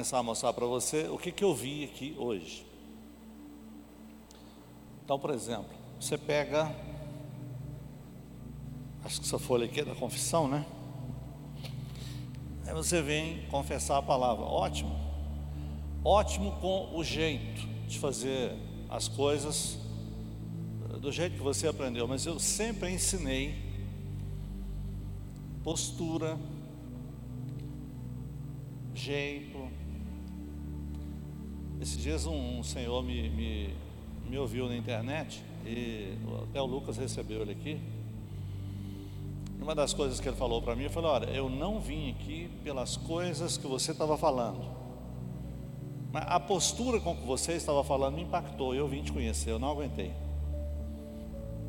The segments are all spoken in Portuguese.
começar a mostrar para você o que, que eu vi aqui hoje. Então, por exemplo, você pega, acho que essa folha aqui é da confissão, né? Aí você vem confessar a palavra, ótimo, ótimo com o jeito de fazer as coisas do jeito que você aprendeu, mas eu sempre ensinei postura, jeito. Esses dias um, um senhor me, me, me, ouviu na internet e até o Lucas recebeu ele aqui. Uma das coisas que ele falou para mim, eu falei, olha, eu não vim aqui pelas coisas que você estava falando. Mas a postura com que você estava falando me impactou, eu vim te conhecer, eu não aguentei.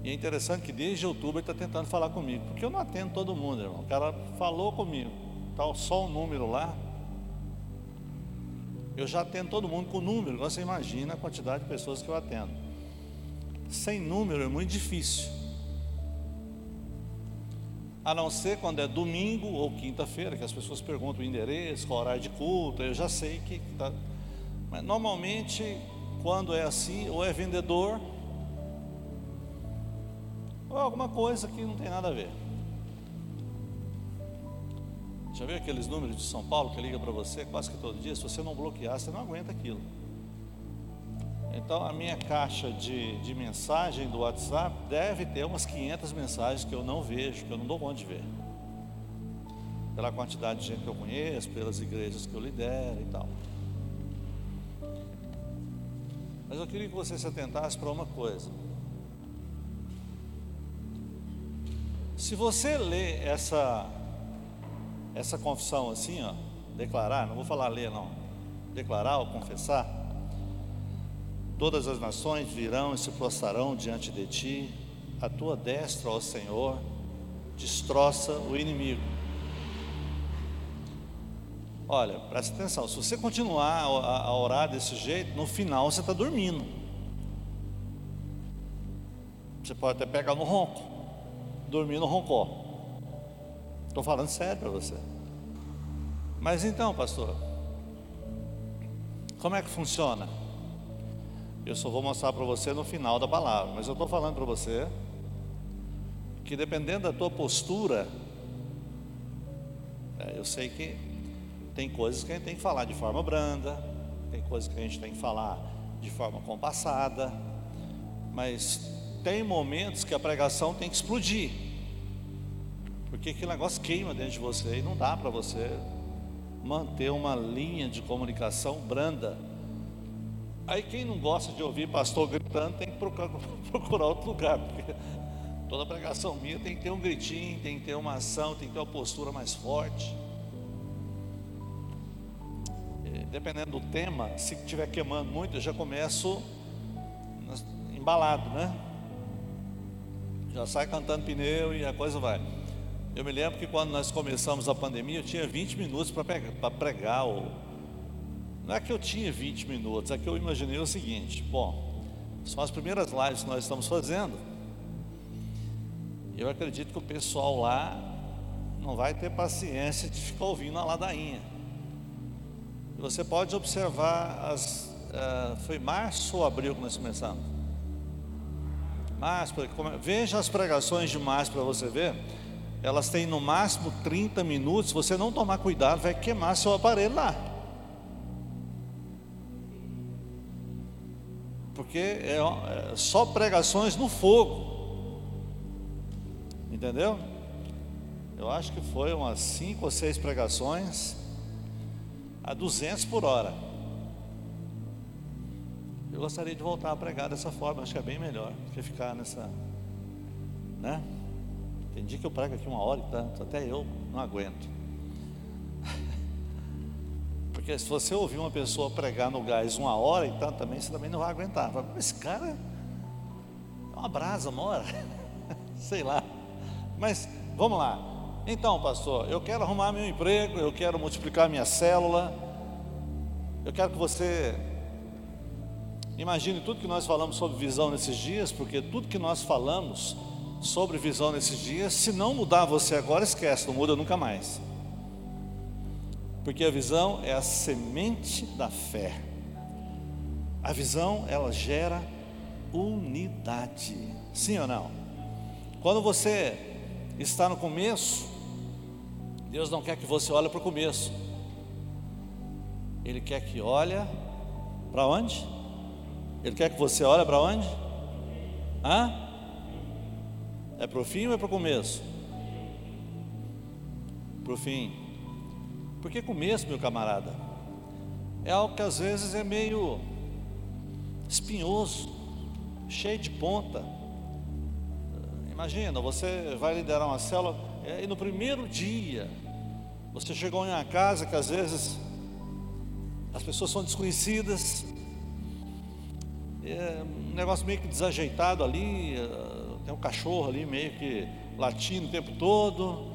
E é interessante que desde outubro ele está tentando falar comigo, porque eu não atendo todo mundo, irmão. O cara falou comigo, está só um número lá. Eu já atendo todo mundo com número, você imagina a quantidade de pessoas que eu atendo. Sem número é muito difícil. A não ser quando é domingo ou quinta-feira, que as pessoas perguntam o endereço, qual horário de culto, eu já sei que está. Mas normalmente, quando é assim, ou é vendedor, ou alguma coisa que não tem nada a ver. Já viu aqueles números de São Paulo que liga para você quase que todo dia? Se você não bloquear, você não aguenta aquilo. Então, a minha caixa de, de mensagem do WhatsApp deve ter umas 500 mensagens que eu não vejo, que eu não dou conta de ver. Pela quantidade de gente que eu conheço, pelas igrejas que eu lidero e tal. Mas eu queria que você se atentasse para uma coisa. Se você lê essa essa confissão assim, ó, declarar, não vou falar ler não, declarar ou confessar, todas as nações virão e se prostrarão diante de ti, a tua destra, ó Senhor, destroça o inimigo. Olha, presta atenção, se você continuar a, orar desse jeito, no final você está dormindo. Você pode até pegar no ronco dormir no roncó. Estou falando sério para você. Mas então, pastor, como é que funciona? Eu só vou mostrar para você no final da palavra, mas eu estou falando para você que dependendo da tua postura, é, eu sei que tem coisas que a gente tem que falar de forma branda, tem coisas que a gente tem que falar de forma compassada, mas tem momentos que a pregação tem que explodir. Porque aquele negócio queima dentro de você e não dá para você manter uma linha de comunicação branda. Aí quem não gosta de ouvir pastor gritando tem que procurar, procurar outro lugar, porque toda pregação minha tem que ter um gritinho, tem que ter uma ação, tem que ter uma postura mais forte. Dependendo do tema, se estiver queimando muito, eu já começo embalado, né? Já sai cantando pneu e a coisa vai. Eu me lembro que quando nós começamos a pandemia, eu tinha 20 minutos para pregar. ou... Não é que eu tinha 20 minutos, é que eu imaginei o seguinte: bom, são as primeiras lives que nós estamos fazendo. Eu acredito que o pessoal lá não vai ter paciência de ficar ouvindo a ladainha. Você pode observar as. Uh, foi março ou abril que nós começamos? Março, veja as pregações de março para você ver. Elas têm no máximo 30 minutos. Se você não tomar cuidado, vai queimar seu aparelho lá. Porque é, é só pregações no fogo. Entendeu? Eu acho que foi umas cinco ou seis pregações a 200 por hora. Eu gostaria de voltar a pregar dessa forma, acho que é bem melhor que ficar nessa, né? Tem dia que eu prego aqui uma hora e tanto, até eu não aguento. Porque se você ouvir uma pessoa pregar no gás uma hora e tanto também, você também não vai aguentar. Esse cara é uma brasa, mora. Sei lá. Mas vamos lá. Então, pastor, eu quero arrumar meu emprego, eu quero multiplicar minha célula. Eu quero que você Imagine tudo que nós falamos sobre visão nesses dias, porque tudo que nós falamos sobre visão nesses dias, se não mudar você agora, esquece, não muda nunca mais. Porque a visão é a semente da fé. A visão, ela gera unidade. Sim ou não? Quando você está no começo, Deus não quer que você olhe para o começo. Ele quer que olhe para onde? Ele quer que você olhe para onde? Hã? É para o fim ou é para o começo? Para o fim. Por que começo, meu camarada? É algo que às vezes é meio espinhoso, cheio de ponta. Imagina, você vai liderar uma célula e no primeiro dia você chegou em uma casa que às vezes as pessoas são desconhecidas, é um negócio meio que desajeitado ali, tem um cachorro ali meio que latindo o tempo todo,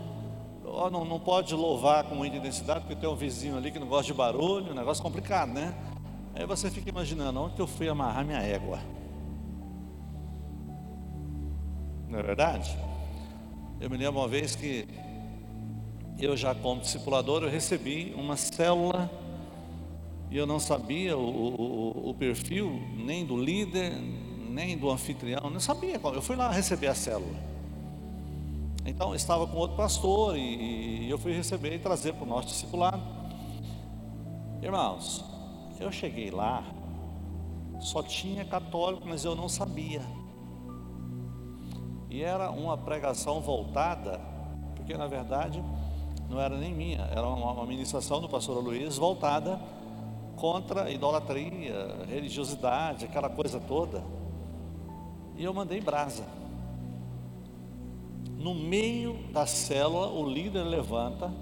não, não pode louvar com muita intensidade, porque tem um vizinho ali que não gosta de barulho, um negócio complicado, né? Aí você fica imaginando, onde que eu fui amarrar minha égua? Não é verdade? Eu me lembro uma vez que eu já como discipulador, eu recebi uma célula e eu não sabia o, o, o, perfil nem do líder, nem do anfitrião, não sabia. Eu fui lá receber a célula. Então eu estava com outro pastor e, e eu fui receber e trazer para o nosso discipulado. Irmãos, eu cheguei lá, só tinha católico, mas eu não sabia. E era uma pregação voltada, porque na verdade não era nem minha, era uma, uma ministração do pastor Luiz voltada contra idolatria, religiosidade, aquela coisa toda. E eu mandei brasa. No meio da célula, o líder levanta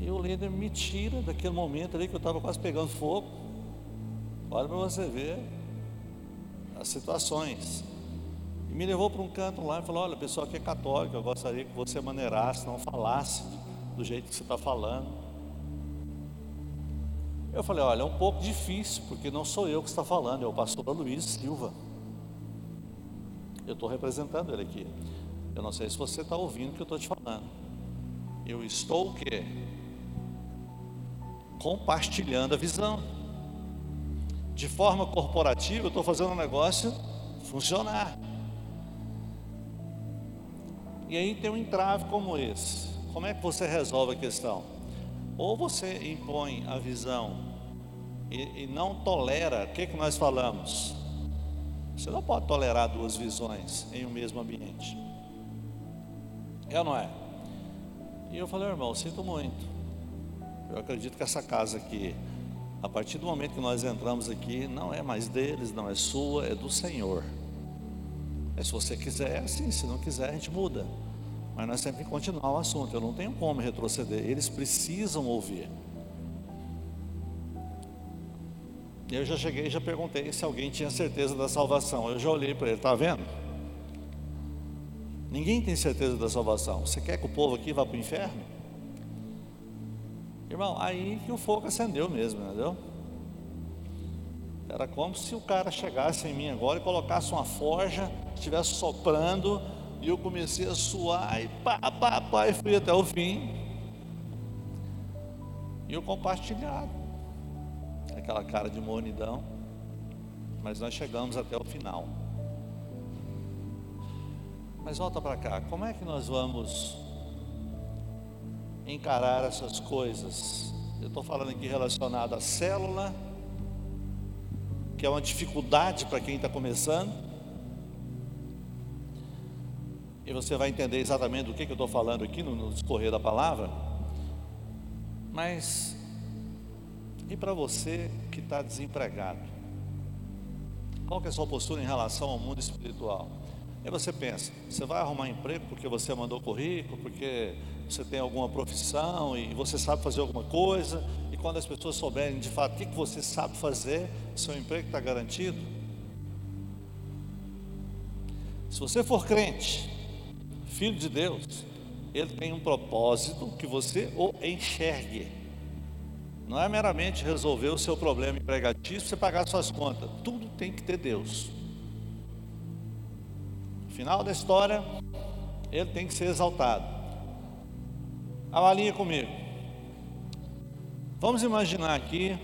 e o líder me tira daquele momento ali que eu estava quase pegando fogo. Olha para você ver as situações. E me levou para um canto lá e falou: Olha, pessoal que é católico, eu gostaria que você maneirasse, não falasse do jeito que você está falando. Eu falei, olha, é um pouco difícil, porque não sou eu que está falando, é o pastor Luiz Silva. Eu estou representando ele aqui. Eu não sei se você está ouvindo o que eu estou te falando. Eu estou o quê? Compartilhando a visão. De forma corporativa, eu estou fazendo um negócio funcionar. E aí tem um entrave como esse. Como é que você resolve a questão? Ou você impõe a visão e, e não tolera, o que, que nós falamos? Você não pode tolerar duas visões em um mesmo ambiente. É ou não é? E eu falei, irmão, sinto muito. Eu acredito que essa casa aqui, a partir do momento que nós entramos aqui, não é mais deles, não é sua, é do Senhor. É se você quiser, é assim, se não quiser, a gente muda. Mas nós sempre continuar o assunto. Eu não tenho como retroceder. Eles precisam ouvir. Eu já cheguei e já perguntei se alguém tinha certeza da salvação. Eu já olhei para ele, está vendo? Ninguém tem certeza da salvação. Você quer que o povo aqui vá para o inferno? Irmão, aí que o fogo acendeu mesmo, entendeu? Era como se o cara chegasse em mim agora e colocasse uma forja, estivesse soprando e eu comecei a suar, e pá, pá, pá, e fui até o fim. E eu compartilhado. Aquela cara de mornidão. Mas nós chegamos até o final. Mas volta para cá, como é que nós vamos encarar essas coisas? Eu estou falando aqui relacionado à célula, que é uma dificuldade para quem está começando e você vai entender exatamente do que, que eu estou falando aqui no, no discorrer da palavra. Mas, e para você que está desempregado? Qual que é a sua postura em relação ao mundo espiritual? Aí você pensa, você vai arrumar emprego porque você mandou currículo, porque você tem alguma profissão e você sabe fazer alguma coisa, e quando as pessoas souberem de fato o que, que você sabe fazer, seu emprego está garantido. Se você for crente, filho de Deus, ele tem um propósito que você o enxergue. Não é meramente resolver o seu problema empregatício, você pagar suas contas. Tudo tem que ter Deus. Final da história, ele tem que ser exaltado. Avalie comigo. Vamos imaginar aqui.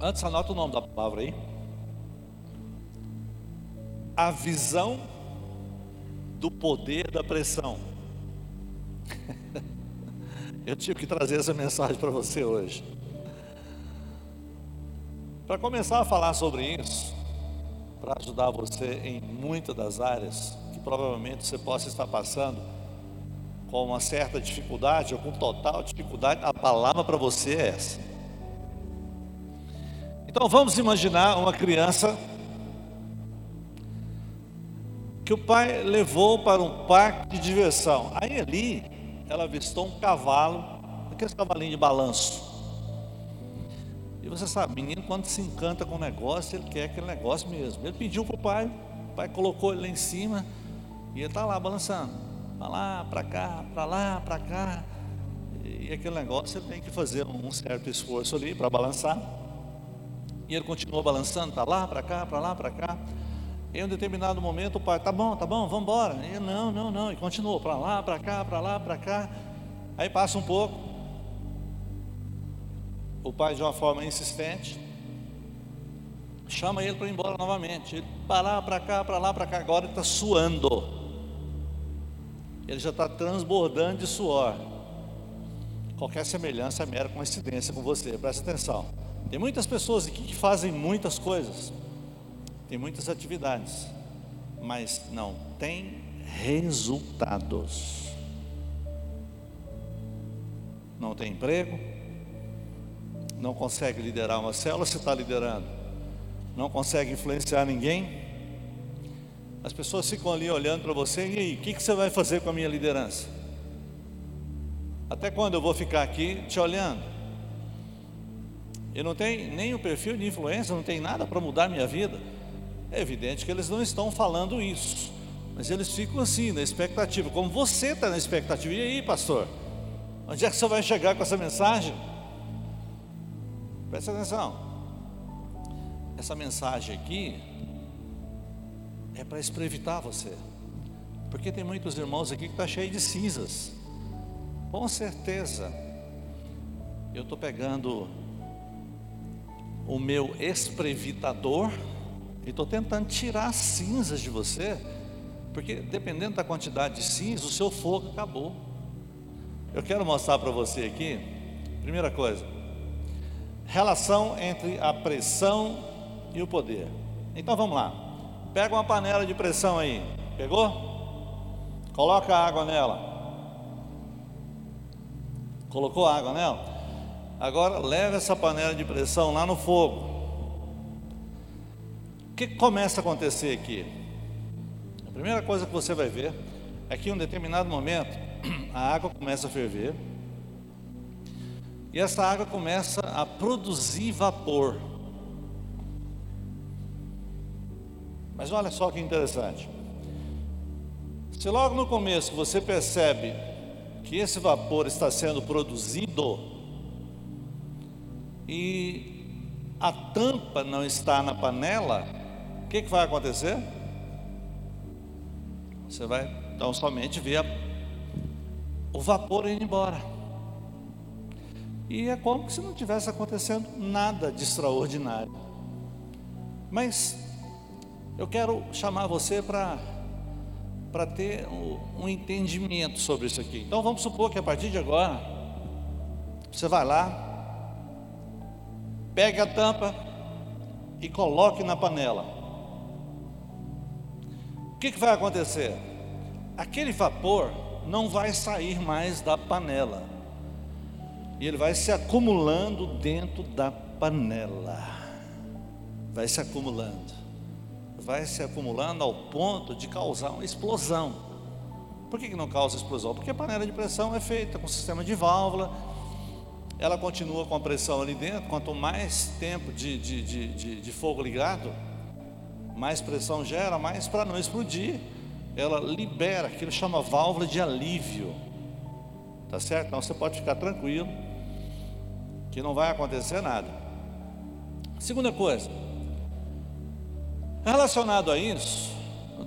Antes, anota o nome da palavra aí. A visão do poder da pressão. Eu tive que trazer essa mensagem para você hoje. Para começar a falar sobre isso, para ajudar você em muitas das áreas que provavelmente você possa estar passando com uma certa dificuldade ou com total dificuldade, a palavra para você é essa. Então vamos imaginar uma criança que o pai levou para um parque de diversão. Aí ali ela avistou um cavalo, aqueles cavalinhos de balanço. E você sabe, menino quando se encanta com o negócio, ele quer aquele negócio mesmo. Ele pediu para o pai, o pai colocou ele lá em cima e ele está lá balançando. Para lá, para cá, para lá, para cá. E aquele negócio ele tem que fazer um certo esforço ali para balançar. E ele continuou balançando, para lá, para cá, para lá, para cá. Em um determinado momento o pai, tá bom, tá bom, vamos embora. E ele, não, não, não. E continuou para lá, para cá, para lá, para cá. Aí passa um pouco. O pai, de uma forma insistente, chama ele para ir embora novamente. Para lá, para cá, para lá, para cá. Agora ele está suando. Ele já está transbordando de suor. Qualquer semelhança é mera coincidência com você, presta atenção. Tem muitas pessoas aqui que fazem muitas coisas tem muitas atividades, mas não tem resultados. Não tem emprego, não consegue liderar uma célula, se está liderando, não consegue influenciar ninguém. As pessoas ficam ali olhando para você, e aí, o que, que você vai fazer com a minha liderança? Até quando eu vou ficar aqui te olhando? Eu não tenho nem o perfil de influência, não tem nada para mudar minha vida. É evidente que eles não estão falando isso, mas eles ficam assim, na expectativa, como você está na expectativa. E aí, pastor? Onde é que você vai chegar com essa mensagem? Presta atenção. Essa mensagem aqui é para esprevitar você, porque tem muitos irmãos aqui que está cheio de cinzas. Com certeza, eu estou pegando o meu esprevitador e estou tentando tirar as cinzas de você, porque dependendo da quantidade de cinza, o seu fogo acabou. Eu quero mostrar para você aqui, primeira coisa, relação entre a pressão e o poder. Então vamos lá, pega uma panela de pressão aí, pegou? Coloca água nela. Colocou água nela? Agora leva essa panela de pressão lá no fogo que começa a acontecer aqui? A primeira coisa que você vai ver é que em um determinado momento a água começa a ferver e essa água começa a produzir vapor. Mas olha só que interessante. Se logo no começo você percebe que esse vapor está sendo produzido e a tampa não está na panela, que, que vai acontecer? Você vai então somente ver o vapor indo embora. E é como se não tivesse acontecendo nada de extraordinário. Mas eu quero chamar você para para ter um, um entendimento sobre isso aqui. Então vamos supor que a partir de agora você vai lá, pegue a tampa e coloque na panela que, que vai acontecer? Aquele vapor não vai sair mais da panela, e ele vai se acumulando dentro da panela, vai se acumulando, vai se acumulando ao ponto de causar uma explosão. Por que, que não causa explosão? Porque a panela de pressão é feita com sistema de válvula, ela continua com a pressão ali dentro, quanto mais tempo de, de, de, de, de fogo ligado, mais pressão gera, mais para não explodir, ela libera, aquilo chama válvula de alívio. Tá certo? Então você pode ficar tranquilo que não vai acontecer nada. Segunda coisa, relacionado a isso,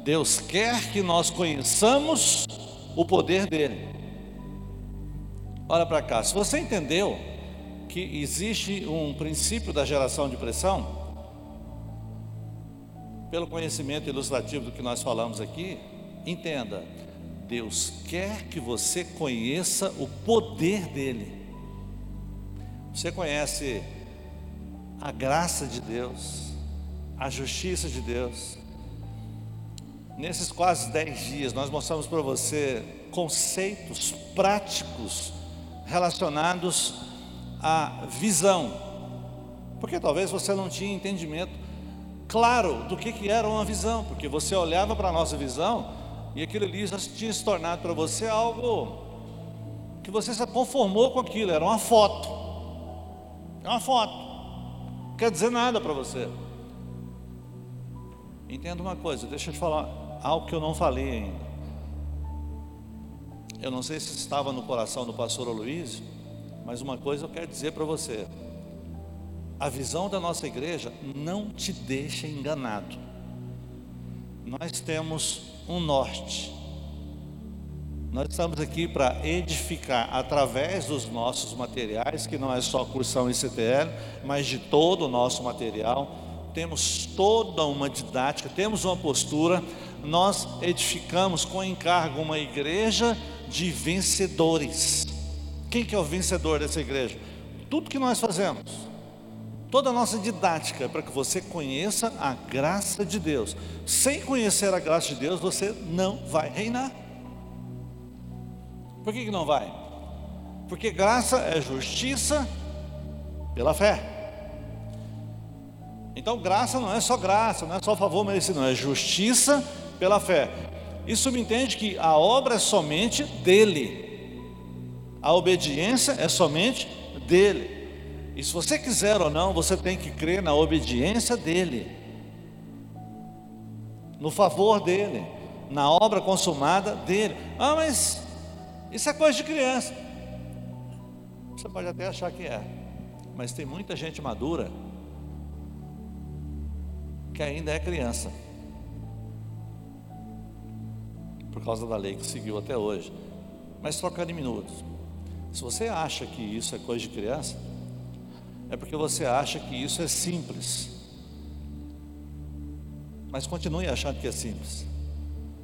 Deus quer que nós conheçamos o poder dele. Olha para cá, se você entendeu que existe um princípio da geração de pressão, pelo conhecimento ilustrativo do que nós falamos aqui, entenda, Deus quer que você conheça o poder dele. Você conhece a graça de Deus, a justiça de Deus. Nesses quase dez dias, nós mostramos para você conceitos práticos relacionados à visão, porque talvez você não tinha entendimento claro do que, que era uma visão, porque você olhava para a nossa visão e aquilo ali já tinha se tornado para você algo que você se conformou com aquilo, era uma foto. É uma foto. Não quer dizer nada para você. Entenda uma coisa, deixa eu te falar algo que eu não falei ainda. Eu não sei se estava no coração do pastor Luiz, mas uma coisa eu quero dizer para você a visão da nossa igreja não te deixa enganado. Nós temos um norte. Nós estamos aqui para edificar através dos nossos materiais, que não é só cursão ICTL, mas de todo o nosso material. Temos toda uma didática, temos uma postura. Nós edificamos com encargo uma igreja de vencedores. Quem que é o vencedor dessa igreja? Tudo que nós fazemos toda a nossa didática para que você conheça a graça de Deus. Sem conhecer a graça de Deus, você não vai reinar. Por que, que não vai? Porque graça é justiça pela fé. Então, graça não é só graça, não é só favor merecido, não, é justiça pela fé. Isso me entende que a obra é somente dele, a obediência é somente dele. E se você quiser ou não, você tem que crer na obediência dele, no favor dele, na obra consumada dele. Ah, mas isso é coisa de criança. Você pode até achar que é, mas tem muita gente madura que ainda é criança, por causa da lei que seguiu até hoje. Mas trocando em minutos, se você acha que isso é coisa de criança, é porque você acha que isso é simples. Mas continue achando que é simples,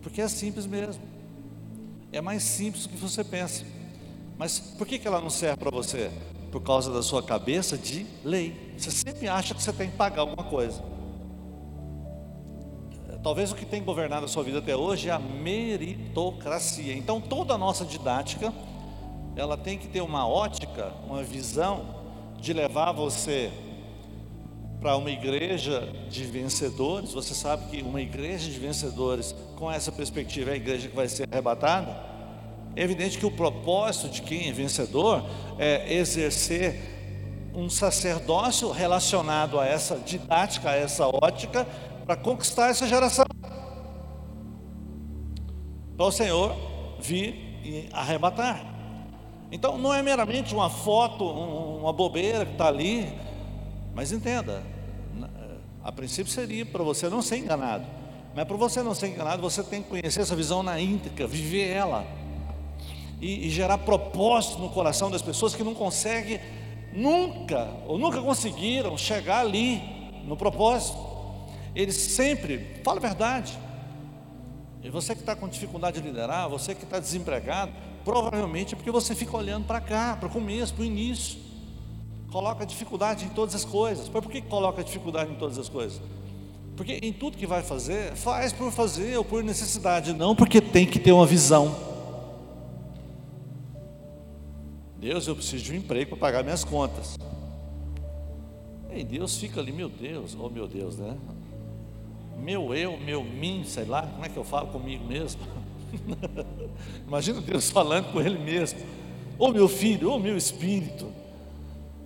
porque é simples mesmo. É mais simples do que você pensa. Mas por que, que ela não serve para você? Por causa da sua cabeça de lei. Você sempre acha que você tem que pagar alguma coisa. Talvez o que tem governado a sua vida até hoje é a meritocracia. Então toda a nossa didática, ela tem que ter uma ótica, uma visão de levar você para uma igreja de vencedores, você sabe que uma igreja de vencedores, com essa perspectiva, é a igreja que vai ser arrebatada. É evidente que o propósito de quem é vencedor é exercer um sacerdócio relacionado a essa didática, a essa ótica, para conquistar essa geração. Para o Senhor vir e arrebatar. Então não é meramente uma foto, uma bobeira que está ali, mas entenda, a princípio seria para você não ser enganado, mas para você não ser enganado, você tem que conhecer essa visão na íntegra, viver ela e, e gerar propósito no coração das pessoas que não conseguem nunca ou nunca conseguiram chegar ali no propósito. Eles sempre, fala a verdade. E você que está com dificuldade de liderar, você que está desempregado, Provavelmente é porque você fica olhando para cá, para o começo, para o início. Coloca dificuldade em todas as coisas. Mas por que coloca dificuldade em todas as coisas? Porque em tudo que vai fazer, faz por fazer ou por necessidade, não porque tem que ter uma visão. Deus, eu preciso de um emprego para pagar minhas contas. E Deus fica ali, meu Deus, oh meu Deus, né? Meu eu, meu mim, sei lá, como é que eu falo comigo mesmo? Imagina Deus falando com ele mesmo. Ô oh, meu filho, ô oh, meu espírito.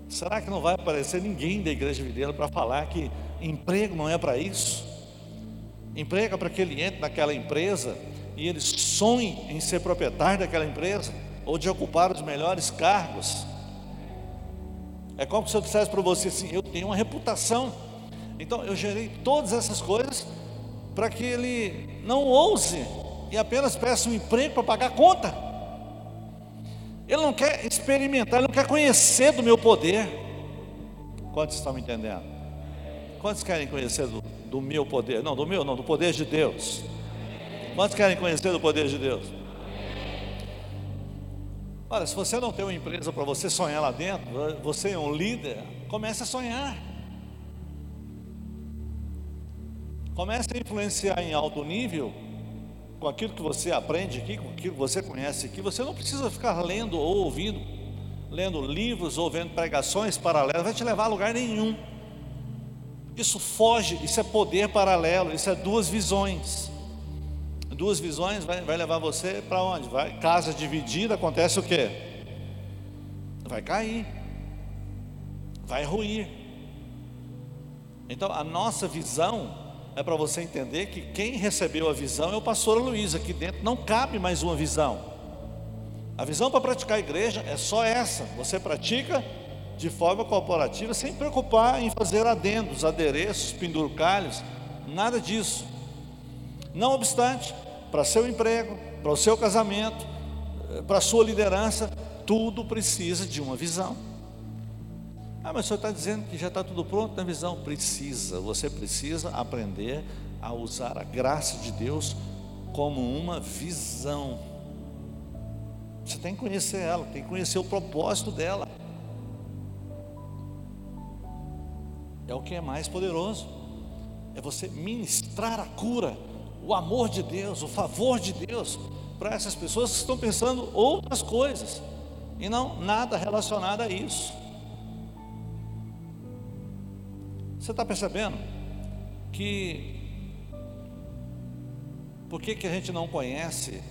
Será que não vai aparecer ninguém da igreja videira para falar que emprego não é para isso? Emprego é para que ele entre naquela empresa e ele sonhe em ser proprietário daquela empresa ou de ocupar os melhores cargos. É como se eu dissesse para você assim: eu tenho uma reputação. Então eu gerei todas essas coisas para que ele não ouse e apenas peça um emprego para pagar a conta. Ele não quer experimentar, ele não quer conhecer do meu poder. Quantos estão me entendendo? Quantos querem conhecer do, do meu poder? Não, do meu, não, do poder de Deus. Quantos querem conhecer do poder de Deus? Olha, se você não tem uma empresa para você sonhar lá dentro, você é um líder, comece a sonhar. Comece a influenciar em alto nível com aquilo que você aprende aqui, com aquilo que você conhece aqui. Você não precisa ficar lendo ou ouvindo, lendo livros ou vendo pregações paralelas, vai te levar a lugar nenhum. Isso foge, isso é poder paralelo, isso é duas visões. Duas visões vai, vai levar você para onde? Vai, casa dividida, acontece o quê? Vai cair, vai ruir. Então a nossa visão é para você entender que quem recebeu a visão é o pastor Luiz. Aqui dentro não cabe mais uma visão. A visão para praticar a igreja é só essa. Você pratica de forma corporativa, sem preocupar em fazer adendos, adereços, pendurcalhos, nada disso. Não obstante, para seu emprego, para o seu casamento, eh, para a sua liderança, tudo precisa de uma visão. Ah, mas o senhor está dizendo que já está tudo pronto na visão? Precisa, você precisa aprender a usar a graça de Deus como uma visão. Você tem que conhecer ela, tem que conhecer o propósito dela. É o que é mais poderoso. É você ministrar a cura, o amor de Deus, o favor de Deus para essas pessoas que estão pensando outras coisas e não nada relacionado a isso. Você está percebendo que por que, que a gente não conhece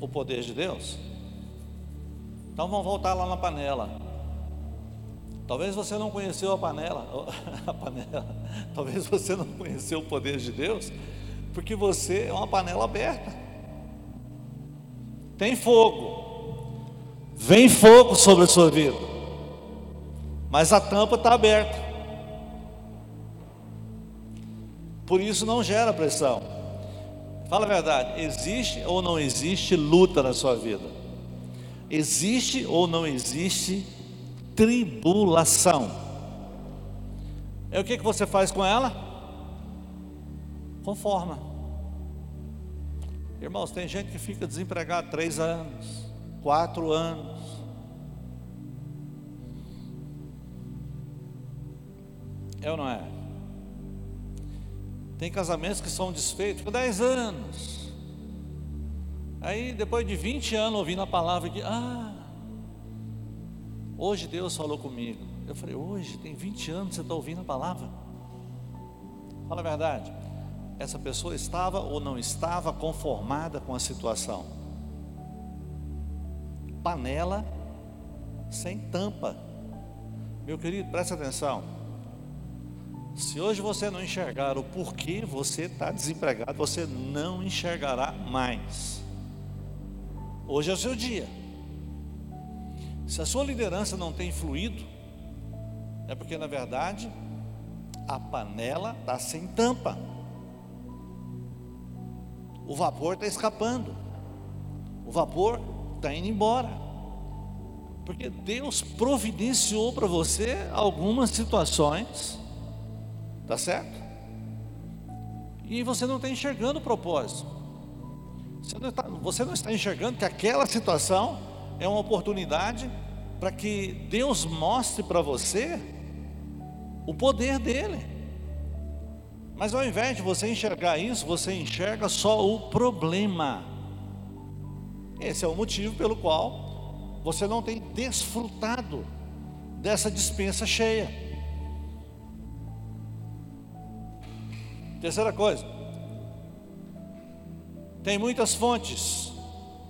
o poder de Deus? Então vamos voltar lá na panela. Talvez você não conheceu a panela, a panela. Talvez você não conheceu o poder de Deus, porque você é uma panela aberta. Tem fogo. Vem fogo sobre a sua vida. Mas a tampa está aberta. Por isso não gera pressão. Fala a verdade, existe ou não existe luta na sua vida? Existe ou não existe tribulação? É o que, que você faz com ela? Conforma. Irmãos, tem gente que fica desempregado três anos, quatro anos. É ou não é? Tem casamentos que são desfeitos por 10 anos. Aí, depois de 20 anos ouvindo a palavra que, ah, hoje Deus falou comigo. Eu falei, hoje, tem 20 anos que você está ouvindo a palavra. Fala a verdade. Essa pessoa estava ou não estava conformada com a situação. Panela sem tampa. Meu querido, presta atenção. Se hoje você não enxergar o porquê você está desempregado, você não enxergará mais. Hoje é o seu dia. Se a sua liderança não tem fluído, é porque na verdade a panela está sem tampa. O vapor está escapando. O vapor está indo embora. Porque Deus providenciou para você algumas situações Tá certo? E você não está enxergando o propósito. Você não, está, você não está enxergando que aquela situação é uma oportunidade para que Deus mostre para você o poder dele. Mas ao invés de você enxergar isso, você enxerga só o problema. Esse é o motivo pelo qual você não tem desfrutado dessa dispensa cheia. Terceira coisa, tem muitas fontes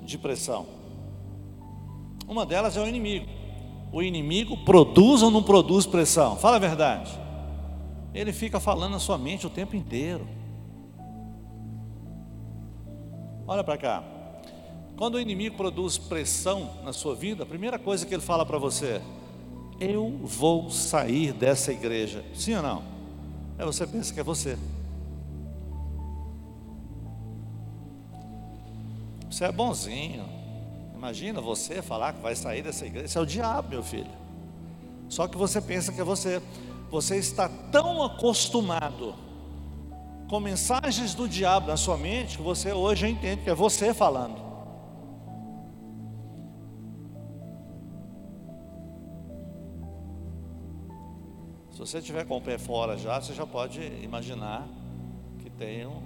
de pressão. Uma delas é o inimigo. O inimigo produz ou não produz pressão? Fala a verdade. Ele fica falando na sua mente o tempo inteiro. Olha para cá. Quando o inimigo produz pressão na sua vida, a primeira coisa que ele fala para você, eu vou sair dessa igreja. Sim ou não? Aí você pensa que é você. Você é bonzinho. Imagina você falar que vai sair dessa igreja. Isso é o diabo, meu filho. Só que você pensa que é você. Você está tão acostumado com mensagens do diabo na sua mente que você hoje entende que é você falando. Se você tiver com o pé fora já, você já pode imaginar que tem um,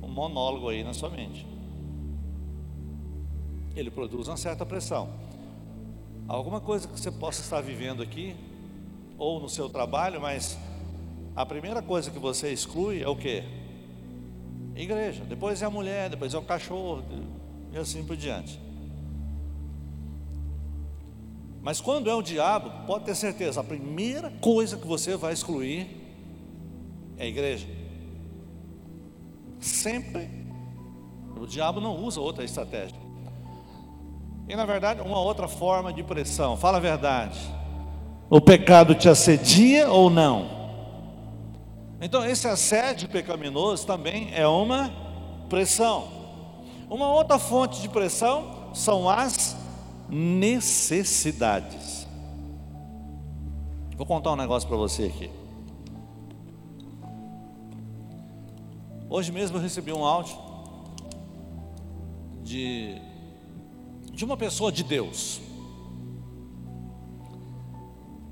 um monólogo aí na sua mente. Ele produz uma certa pressão. Alguma coisa que você possa estar vivendo aqui, ou no seu trabalho, mas a primeira coisa que você exclui é o que? Igreja, depois é a mulher, depois é o cachorro, e assim por diante. Mas quando é o diabo, pode ter certeza, a primeira coisa que você vai excluir é a igreja. Sempre. O diabo não usa outra estratégia. E na verdade, uma outra forma de pressão, fala a verdade. O pecado te assedia ou não? Então, esse assédio pecaminoso também é uma pressão. Uma outra fonte de pressão são as necessidades. Vou contar um negócio para você aqui. Hoje mesmo eu recebi um áudio de, de uma pessoa de Deus.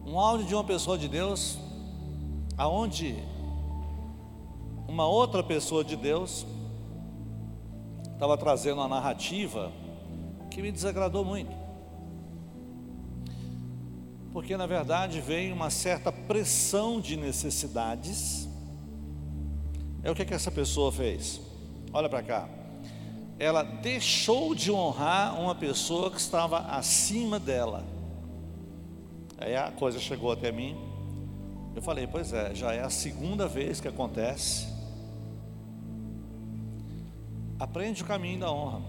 Um áudio de uma pessoa de Deus, aonde uma outra pessoa de Deus estava trazendo uma narrativa que me desagradou muito. Porque na verdade veio uma certa pressão de necessidades. É o que, que essa pessoa fez? Olha para cá. Ela deixou de honrar uma pessoa que estava acima dela. Aí a coisa chegou até mim. Eu falei, pois é, já é a segunda vez que acontece. Aprende o caminho da honra.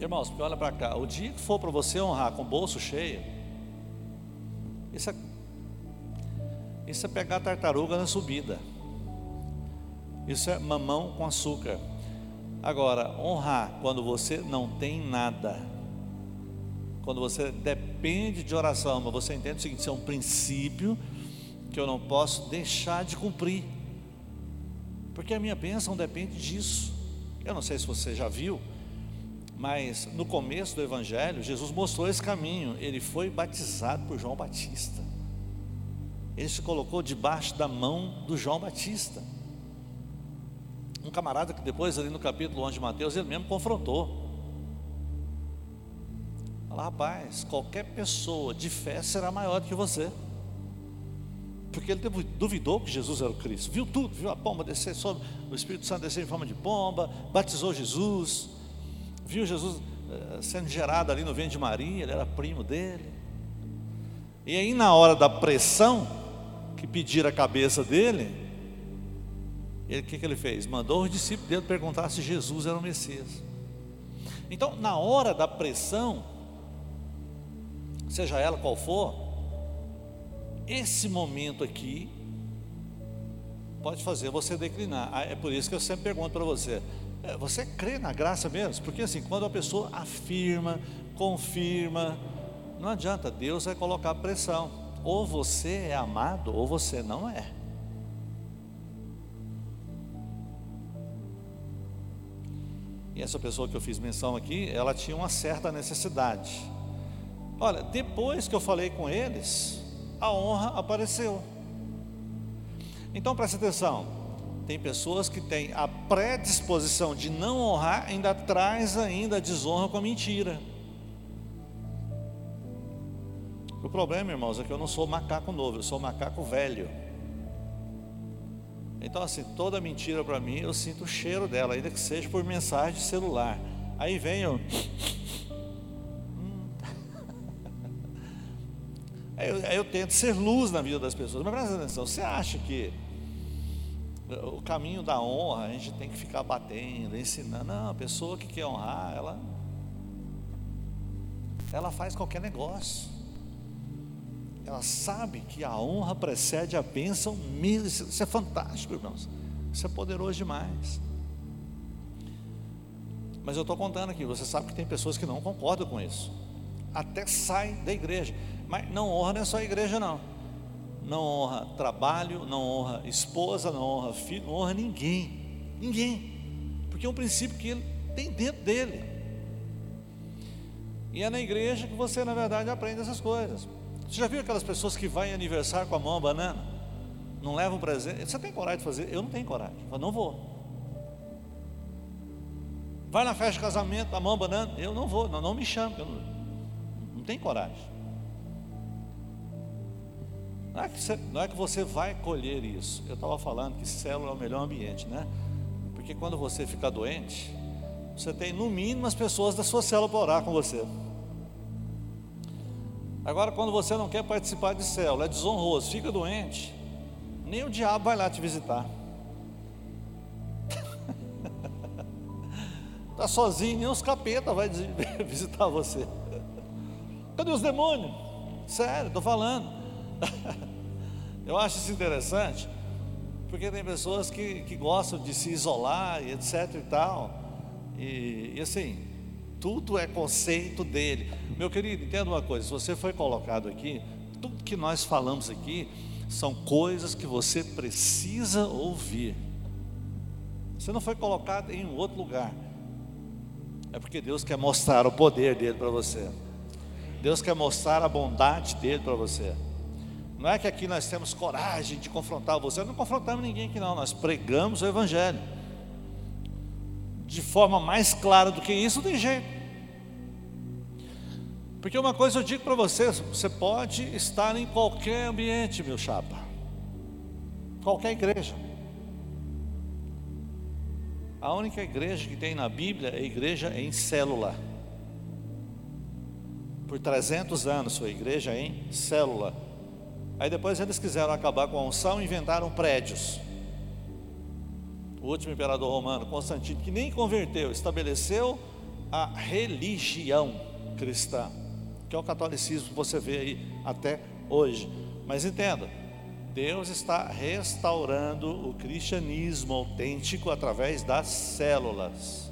Irmãos, olha para cá, o dia que for para você honrar com o bolso cheio, isso é, isso é pegar tartaruga na subida. Isso é mamão com açúcar. Agora, honrar quando você não tem nada, quando você depende de oração, mas você entende o seguinte: isso é um princípio que eu não posso deixar de cumprir, porque a minha bênção depende disso. Eu não sei se você já viu, mas no começo do Evangelho, Jesus mostrou esse caminho. Ele foi batizado por João Batista. Ele se colocou debaixo da mão do João Batista. Um camarada que depois, ali no capítulo 11 de Mateus, ele mesmo confrontou. Fala, rapaz, qualquer pessoa de fé será maior do que você. Porque ele duvidou que Jesus era o Cristo. Viu tudo, viu a pomba descer sobre o Espírito Santo descer em forma de pomba, batizou Jesus, viu Jesus uh, sendo gerado ali no ventre de Maria, ele era primo dele. E aí na hora da pressão que pediram a cabeça dele, o que, que ele fez? Mandou os discípulos dele perguntar se Jesus era o Messias. Então, na hora da pressão, seja ela qual for, esse momento aqui pode fazer você declinar. Ah, é por isso que eu sempre pergunto para você: é, você crê na graça mesmo? Porque assim, quando a pessoa afirma, confirma, não adianta, Deus vai colocar pressão. Ou você é amado, ou você não é. E essa pessoa que eu fiz menção aqui, ela tinha uma certa necessidade. Olha, depois que eu falei com eles, a honra apareceu. Então preste atenção: tem pessoas que têm a predisposição de não honrar, ainda traz ainda a desonra com a mentira. O problema, irmãos, é que eu não sou macaco novo, eu sou macaco velho. Então, assim, toda mentira para mim, eu sinto o cheiro dela, ainda que seja por mensagem de celular. Aí vem eu. Aí eu, aí eu tento ser luz na vida das pessoas. Mas presta atenção, você acha que o caminho da honra, a gente tem que ficar batendo, ensinando. Não, a pessoa que quer honrar, ela, ela faz qualquer negócio. Ela sabe que a honra precede a bênção mesmo. Isso é fantástico, irmãos. Isso é poderoso demais. Mas eu estou contando aqui, você sabe que tem pessoas que não concordam com isso. Até saem da igreja. Mas não honra é só a igreja, não. Não honra trabalho, não honra esposa, não honra filho, não honra ninguém. Ninguém. Porque é um princípio que ele tem dentro dele. E é na igreja que você, na verdade, aprende essas coisas. Você já viu aquelas pessoas que vão em aniversário com a mão banana? Não levam presente? Você tem coragem de fazer? Eu não tenho coragem. Eu não vou. Vai na festa de casamento, a mão banana? Eu não vou, não, não me chame, eu não, não tenho coragem. Não é, que você, não é que você vai colher isso. Eu estava falando que célula é o melhor ambiente, né? Porque quando você fica doente, você tem no mínimo as pessoas da sua célula para orar com você. Agora, quando você não quer participar de célula, é desonroso, fica doente, nem o diabo vai lá te visitar. Está sozinho, nem os capeta vai visitar você. Cadê os demônios? Sério, estou falando. Eu acho isso interessante, porque tem pessoas que, que gostam de se isolar e etc e tal. E, e assim, tudo é conceito dele. Meu querido, entenda uma coisa: se você foi colocado aqui, tudo que nós falamos aqui são coisas que você precisa ouvir. Você não foi colocado em outro lugar. É porque Deus quer mostrar o poder dele para você. Deus quer mostrar a bondade dele para você. Não é que aqui nós temos coragem de confrontar você, não confrontamos ninguém aqui não, nós pregamos o Evangelho de forma mais clara do que isso, tem jeito. Porque uma coisa eu digo para você, você pode estar em qualquer ambiente, meu chapa. Qualquer igreja. A única igreja que tem na Bíblia é a igreja em célula. Por 300 anos foi igreja em célula. Aí depois eles quiseram acabar com a unção e inventaram prédios o último imperador romano, Constantino, que nem converteu, estabeleceu a religião cristã, que é o catolicismo que você vê aí até hoje. Mas entenda, Deus está restaurando o cristianismo autêntico através das células.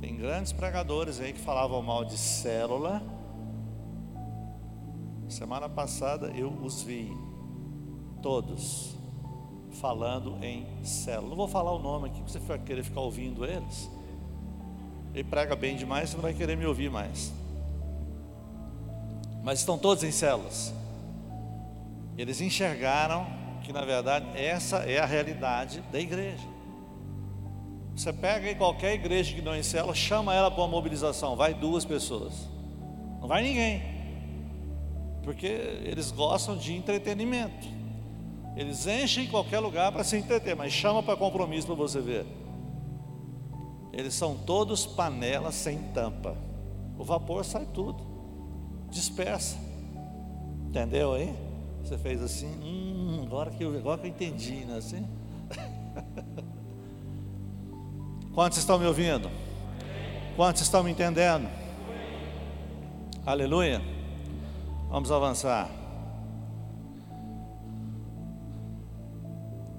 Tem grandes pregadores aí que falavam mal de célula. Semana passada eu os vi, todos falando em célula. Não vou falar o nome aqui, porque você vai querer ficar ouvindo eles. Ele prega bem demais, você não vai querer me ouvir mais. Mas estão todos em células. Eles enxergaram que na verdade essa é a realidade da igreja. Você pega aí qualquer igreja que não é em célula, chama ela para uma mobilização, vai duas pessoas. Não vai ninguém. Porque eles gostam de entretenimento. Eles enchem qualquer lugar para se entreter, mas chama para compromisso para você ver. Eles são todos panelas sem tampa. O vapor sai tudo, dispersa. Entendeu aí? Você fez assim, hum, agora que eu, agora que eu entendi, né? Assim? Quantos estão me ouvindo? Quantos estão me entendendo? Aleluia. Vamos avançar.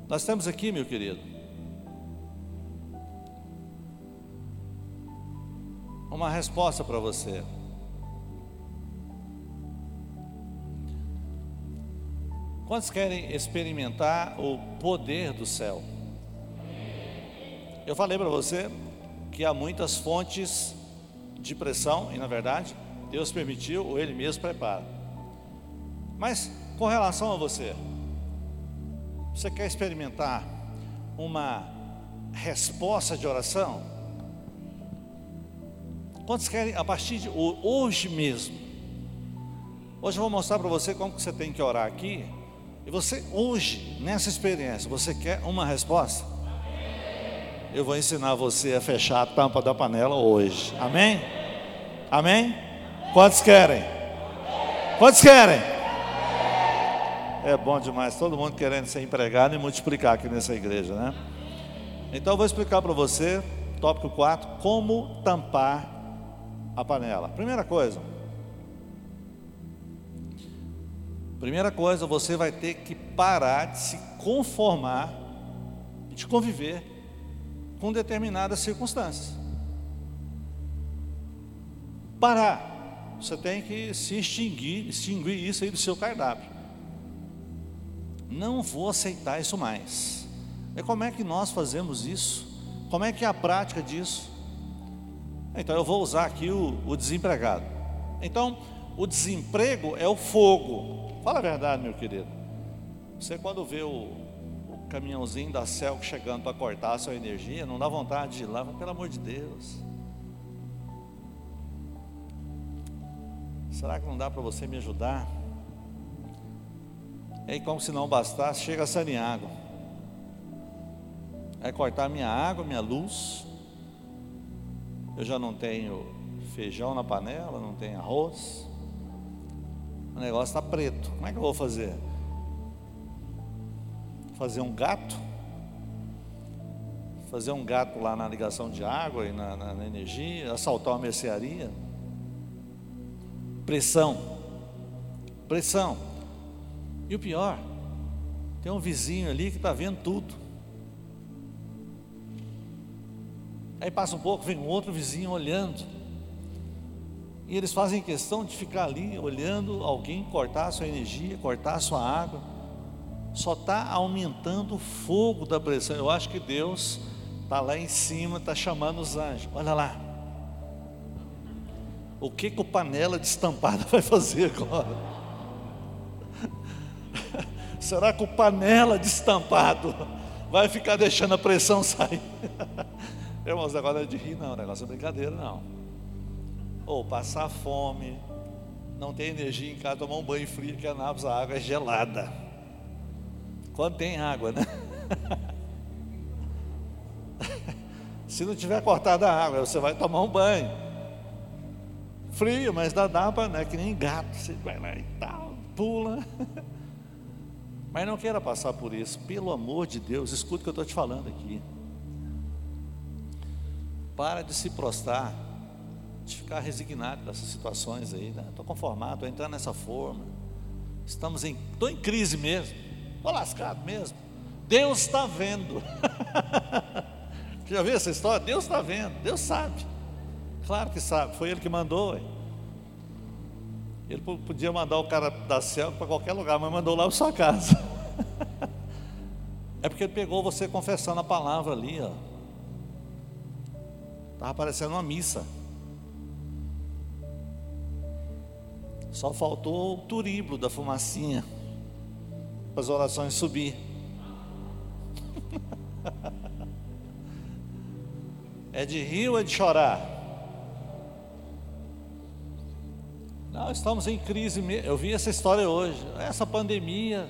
Nós temos aqui, meu querido, uma resposta para você. Quantos querem experimentar o poder do céu? Eu falei para você que há muitas fontes de pressão, e na verdade, Deus permitiu ou Ele mesmo prepara. Mas com relação a você, você quer experimentar uma resposta de oração? Quantos querem a partir de hoje mesmo? Hoje eu vou mostrar para você como que você tem que orar aqui. E você hoje, nessa experiência, você quer uma resposta? Eu vou ensinar você a fechar a tampa da panela hoje. Amém? Amém? Quantos querem? Quantos querem? É bom demais, todo mundo querendo ser empregado e multiplicar aqui nessa igreja, né? Então eu vou explicar para você, tópico 4, como tampar a panela. Primeira coisa, primeira coisa, você vai ter que parar de se conformar, de conviver com determinadas circunstâncias. Parar. Você tem que se extinguir, extinguir isso aí do seu cardápio. Não vou aceitar isso mais. E como é que nós fazemos isso? Como é que é a prática disso? Então eu vou usar aqui o, o desempregado. Então, o desemprego é o fogo. Fala a verdade, meu querido. Você quando vê o, o caminhãozinho da Cel chegando para cortar a sua energia, não dá vontade de ir lá, mas, pelo amor de Deus. Será que não dá para você me ajudar? E aí, como se não bastasse, chega a Saniago. Vai cortar minha água, minha luz. Eu já não tenho feijão na panela, não tenho arroz. O negócio está preto. Como é que eu vou fazer? Fazer um gato? Fazer um gato lá na ligação de água e na, na, na energia? Assaltar uma mercearia? Pressão. Pressão. E o pior, tem um vizinho ali que está vendo tudo. Aí passa um pouco, vem um outro vizinho olhando. E eles fazem questão de ficar ali olhando alguém cortar a sua energia, cortar a sua água. Só está aumentando o fogo da pressão. Eu acho que Deus está lá em cima, está chamando os anjos. Olha lá. O que, que o panela destampada vai fazer agora? Será que o panela destampado vai ficar deixando a pressão sair? Irmãos, agora é de rir, não, o negócio é brincadeira, não. Ou passar fome, não tem energia em casa, tomar um banho frio, que a Nápoles a água é gelada. Quando tem água, né? Se não tiver cortada a água, você vai tomar um banho. Frio, mas dá, dá para, né? Que nem gato, você vai lá e tal, pula. Mas não queira passar por isso, pelo amor de Deus, escute o que eu estou te falando aqui. Para de se prostrar, de ficar resignado dessas situações aí. Estou né? conformado, estou entrando nessa forma. Estamos em, estou em crise mesmo, estou lascado mesmo. Deus está vendo. Já viu essa história? Deus está vendo, Deus sabe. Claro que sabe, foi Ele que mandou. Hein? Ele podia mandar o cara da céu para qualquer lugar, mas mandou lá para sua casa. é porque ele pegou você confessando a palavra ali, ó. Estava parecendo uma missa. Só faltou o turíbulo da fumacinha para as orações subir. é de rir ou é de chorar? Não, estamos em crise. Eu vi essa história hoje. Essa pandemia.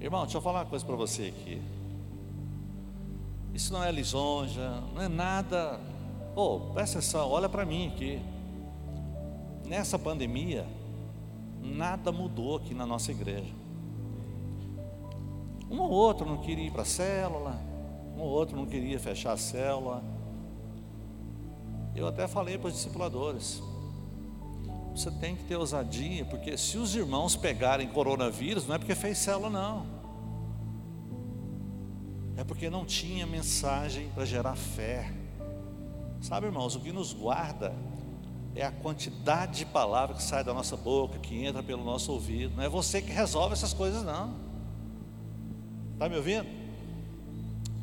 Irmão, deixa eu falar uma coisa para você aqui. Isso não é lisonja, não é nada. Oh, presta atenção, olha para mim aqui. Nessa pandemia, nada mudou aqui na nossa igreja. Um ou outro não queria ir para a célula, um ou outro não queria fechar a célula. Eu até falei para os discipuladores: você tem que ter ousadia, porque se os irmãos pegarem coronavírus, não é porque fez célula, não. É porque não tinha mensagem para gerar fé. Sabe, irmãos, o que nos guarda é a quantidade de palavras que sai da nossa boca, que entra pelo nosso ouvido. Não é você que resolve essas coisas, não. Está me ouvindo?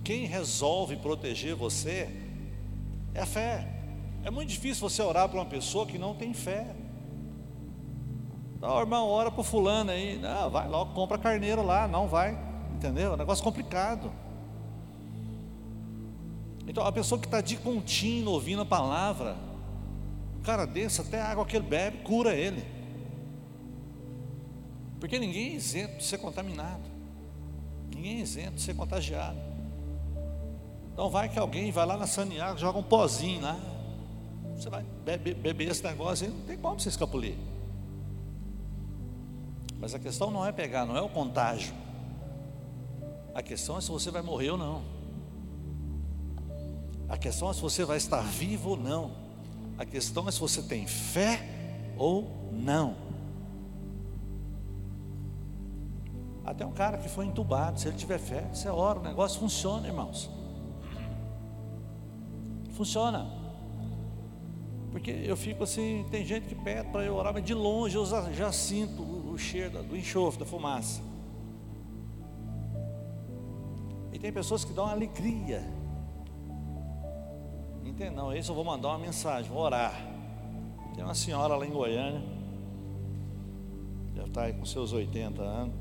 Quem resolve proteger você é a fé. É muito difícil você orar para uma pessoa que não tem fé. Não, irmão, ora para o fulano aí. Não, vai logo, compra carneiro lá. Não vai. Entendeu? É um negócio complicado. Então, a pessoa que está de contínuo ouvindo a palavra, cara desse, até a água que ele bebe, cura ele. Porque ninguém é isento de ser contaminado. Ninguém é isento de ser contagiado. Então vai que alguém vai lá na Saniago, joga um pozinho lá. Você vai beber, esse negócio aí, não tem como você escapulir. Mas a questão não é pegar, não é o contágio. A questão é se você vai morrer ou não. A questão é se você vai estar vivo ou não. A questão é se você tem fé ou não. Até um cara que foi entubado, se ele tiver fé, você ora, o negócio funciona, irmãos. Funciona. Porque eu fico assim, tem gente que pede para eu orar, mas de longe eu já sinto o, cheiro do enxofre, da fumaça. E tem pessoas que dão alegria. Entende? Não, isso eu vou mandar uma mensagem, vou orar. Tem uma senhora lá em Goiânia, já está com seus 80 anos.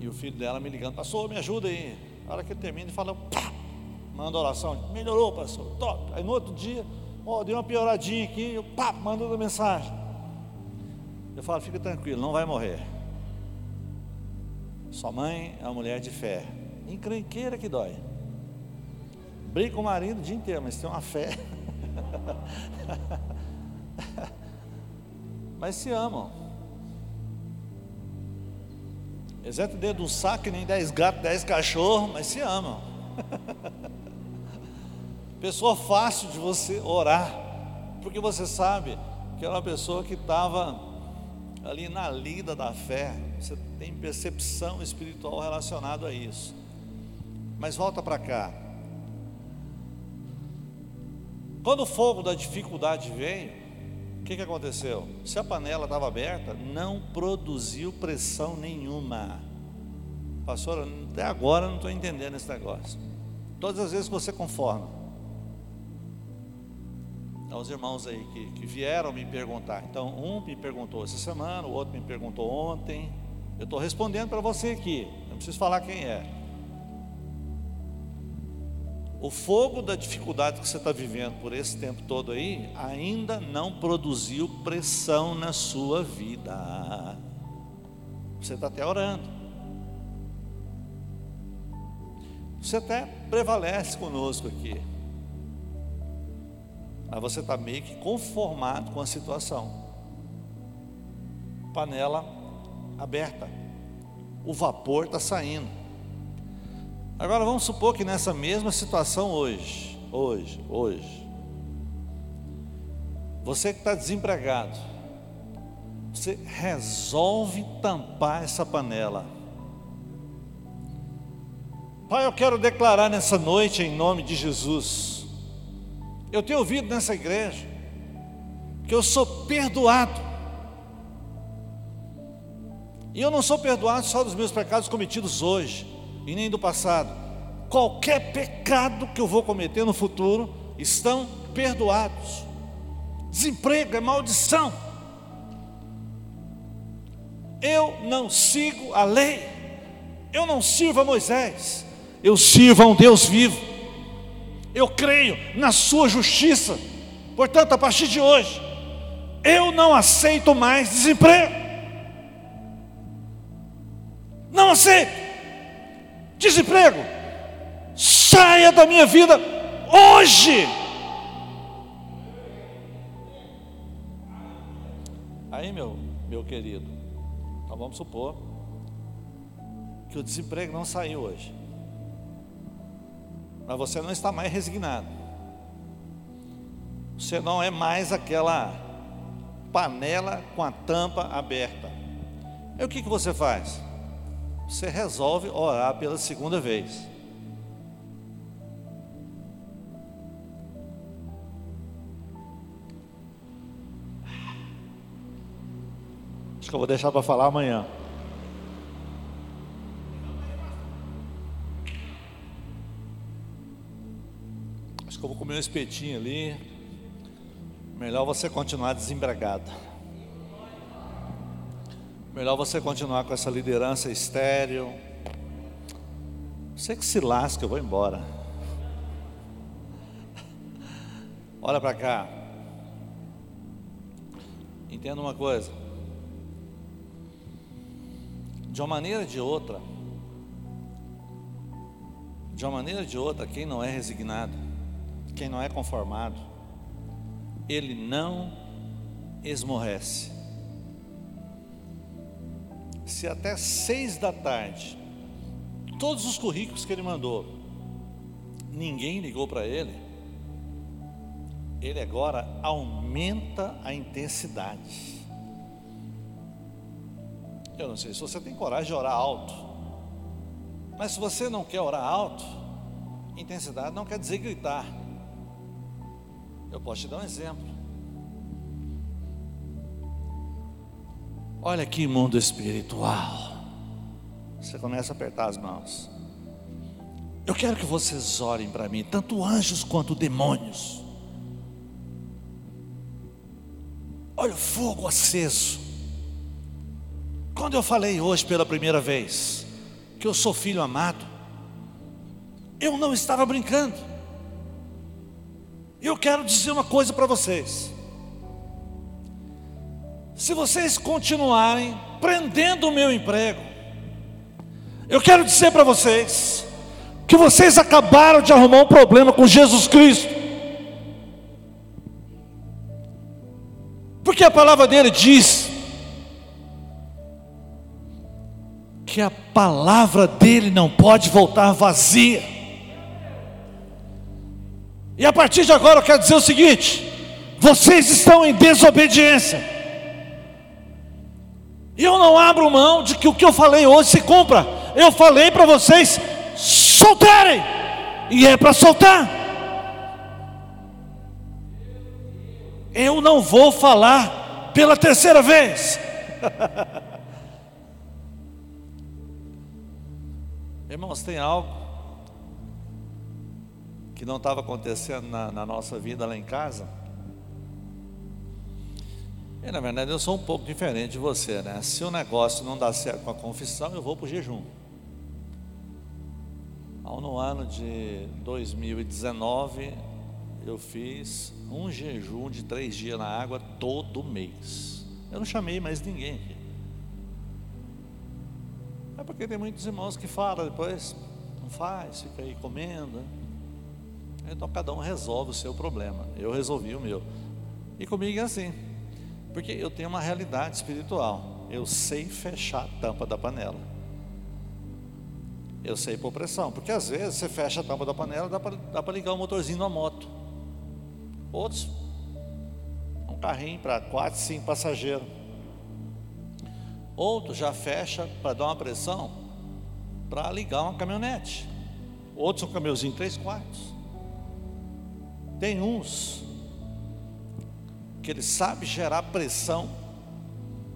E o filho dela me ligando, pastor, me ajuda aí. A hora que ele termina, ele fala, pá, manda oração. Melhorou, pastor, top. Aí no outro dia, ó, oh, deu uma pioradinha aqui, eu, pá, manda mensagem. Eu falo, fica tranquilo, não vai morrer. Sua mãe é uma mulher de fé. Encrenqueira que dói. Briga com o marido o dia inteiro, mas tem uma fé. mas se amam. Exato dentro de um saco, nem dez gatos, dez cachorros, mas se amam. pessoa fácil de você orar, porque você sabe que é uma pessoa que estava ali na lida da fé, você tem percepção espiritual relacionado a isso. Mas volta para cá. Quando o fogo da dificuldade veio, o que, que aconteceu? Se a panela estava aberta, não produziu pressão nenhuma. Pastor, até agora não estou entendendo esse negócio. Todas as vezes que você conforma, aos irmãos aí que, que vieram me perguntar. Então, um me perguntou essa semana, o outro me perguntou ontem. Eu estou respondendo para você aqui, não preciso falar quem é. O fogo da dificuldade que você está vivendo por esse tempo todo aí, ainda não produziu pressão na sua vida. Você está até orando. Você até prevalece conosco aqui. Mas você está meio que conformado com a situação. Panela aberta. O vapor está saindo. Agora vamos supor que nessa mesma situação hoje, hoje, hoje, você que está desempregado, você resolve tampar essa panela. Pai, eu quero declarar nessa noite em nome de Jesus. Eu tenho ouvido nessa igreja que eu sou perdoado. E eu não sou perdoado só dos meus pecados cometidos hoje e nem do passado. Qualquer pecado que eu vou cometer no futuro estão perdoados. Desemprego é maldição. Eu não sigo a lei. Eu não sirvo a Moisés. Eu sirvo a um Deus vivo. Eu creio na sua justiça. Portanto, a partir de hoje, eu não aceito mais desemprego. Não aceito desemprego, saia da minha vida hoje. Aí, meu, meu querido, então vamos supor que o desemprego não saiu hoje, mas você não está mais resignado, você não é mais aquela panela com a tampa aberta. Aí o que, que você faz? você resolve orar pela segunda vez. Acho que eu vou deixar para falar amanhã. Que eu vou comer um espetinho ali. Melhor você continuar desembregado. Melhor você continuar com essa liderança estéreo. Você que se lasca, eu vou embora. Olha para cá. Entenda uma coisa. De uma maneira ou de outra, de uma maneira ou de outra, quem não é resignado, quem não é conformado, ele não esmorrece se até seis da tarde, todos os currículos que ele mandou, ninguém ligou para ele, ele agora aumenta a intensidade. Eu não sei se você tem coragem de orar alto, mas se você não quer orar alto, intensidade não quer dizer gritar. Eu posso te dar um exemplo. Olha que mundo espiritual. Você começa a apertar as mãos. Eu quero que vocês orem para mim, tanto anjos quanto demônios. Olha o fogo aceso. Quando eu falei hoje pela primeira vez que eu sou filho amado, eu não estava brincando. Eu quero dizer uma coisa para vocês. Se vocês continuarem prendendo o meu emprego, eu quero dizer para vocês que vocês acabaram de arrumar um problema com Jesus Cristo. Porque a palavra dele diz que a palavra dele não pode voltar vazia. E a partir de agora eu quero dizer o seguinte: vocês estão em desobediência. E eu não abro mão de que o que eu falei hoje se cumpra. Eu falei para vocês soltarem, e é para soltar. Eu não vou falar pela terceira vez. Irmãos, tem algo que não estava acontecendo na, na, nossa vida lá em casa. E na verdade eu sou um pouco diferente de você, né? Se o negócio não dá certo com a confissão, eu vou para o jejum. No ano de 2019, eu fiz um jejum de três dias na água todo mês. Eu não chamei mais ninguém aqui. É porque tem muitos irmãos que falam depois, não faz, fica aí comendo. Né? Então cada um resolve o seu problema. Eu resolvi o meu. E comigo é assim. Porque eu tenho uma realidade espiritual. Eu sei fechar a tampa da panela. Eu sei por pressão. Porque às vezes você fecha a tampa da panela, dá para ligar o motorzinho da moto. Outros, um carrinho para quatro, cinco passageiros. Outro já fecha para dar uma pressão para ligar uma caminhonete. Outros um caminhãozinho três quartos. Tem uns que ele sabe gerar pressão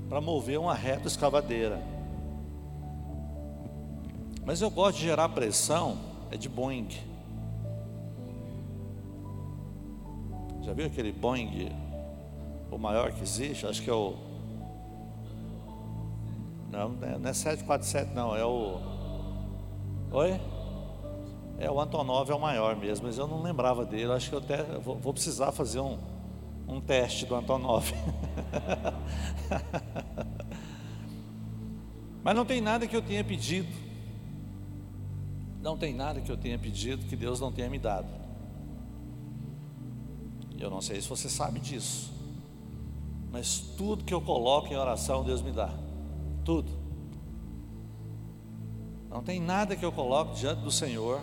para mover uma reta escavadeira. Mas eu gosto de gerar pressão, é de Boeing. Já viu aquele Boeing, o maior que existe? Acho que é o. Não, não é 747, não, é o. Oi? É, o Antonov é o maior mesmo, mas eu não lembrava dele. Acho que eu até vou, vou precisar fazer um, um teste do Antonov. mas não tem nada que eu tenha pedido. Não tem nada que eu tenha pedido que Deus não tenha me dado. Eu não sei se você sabe disso. Mas tudo que eu coloco em oração, Deus me dá. Tudo. Não tem nada que eu coloque diante do Senhor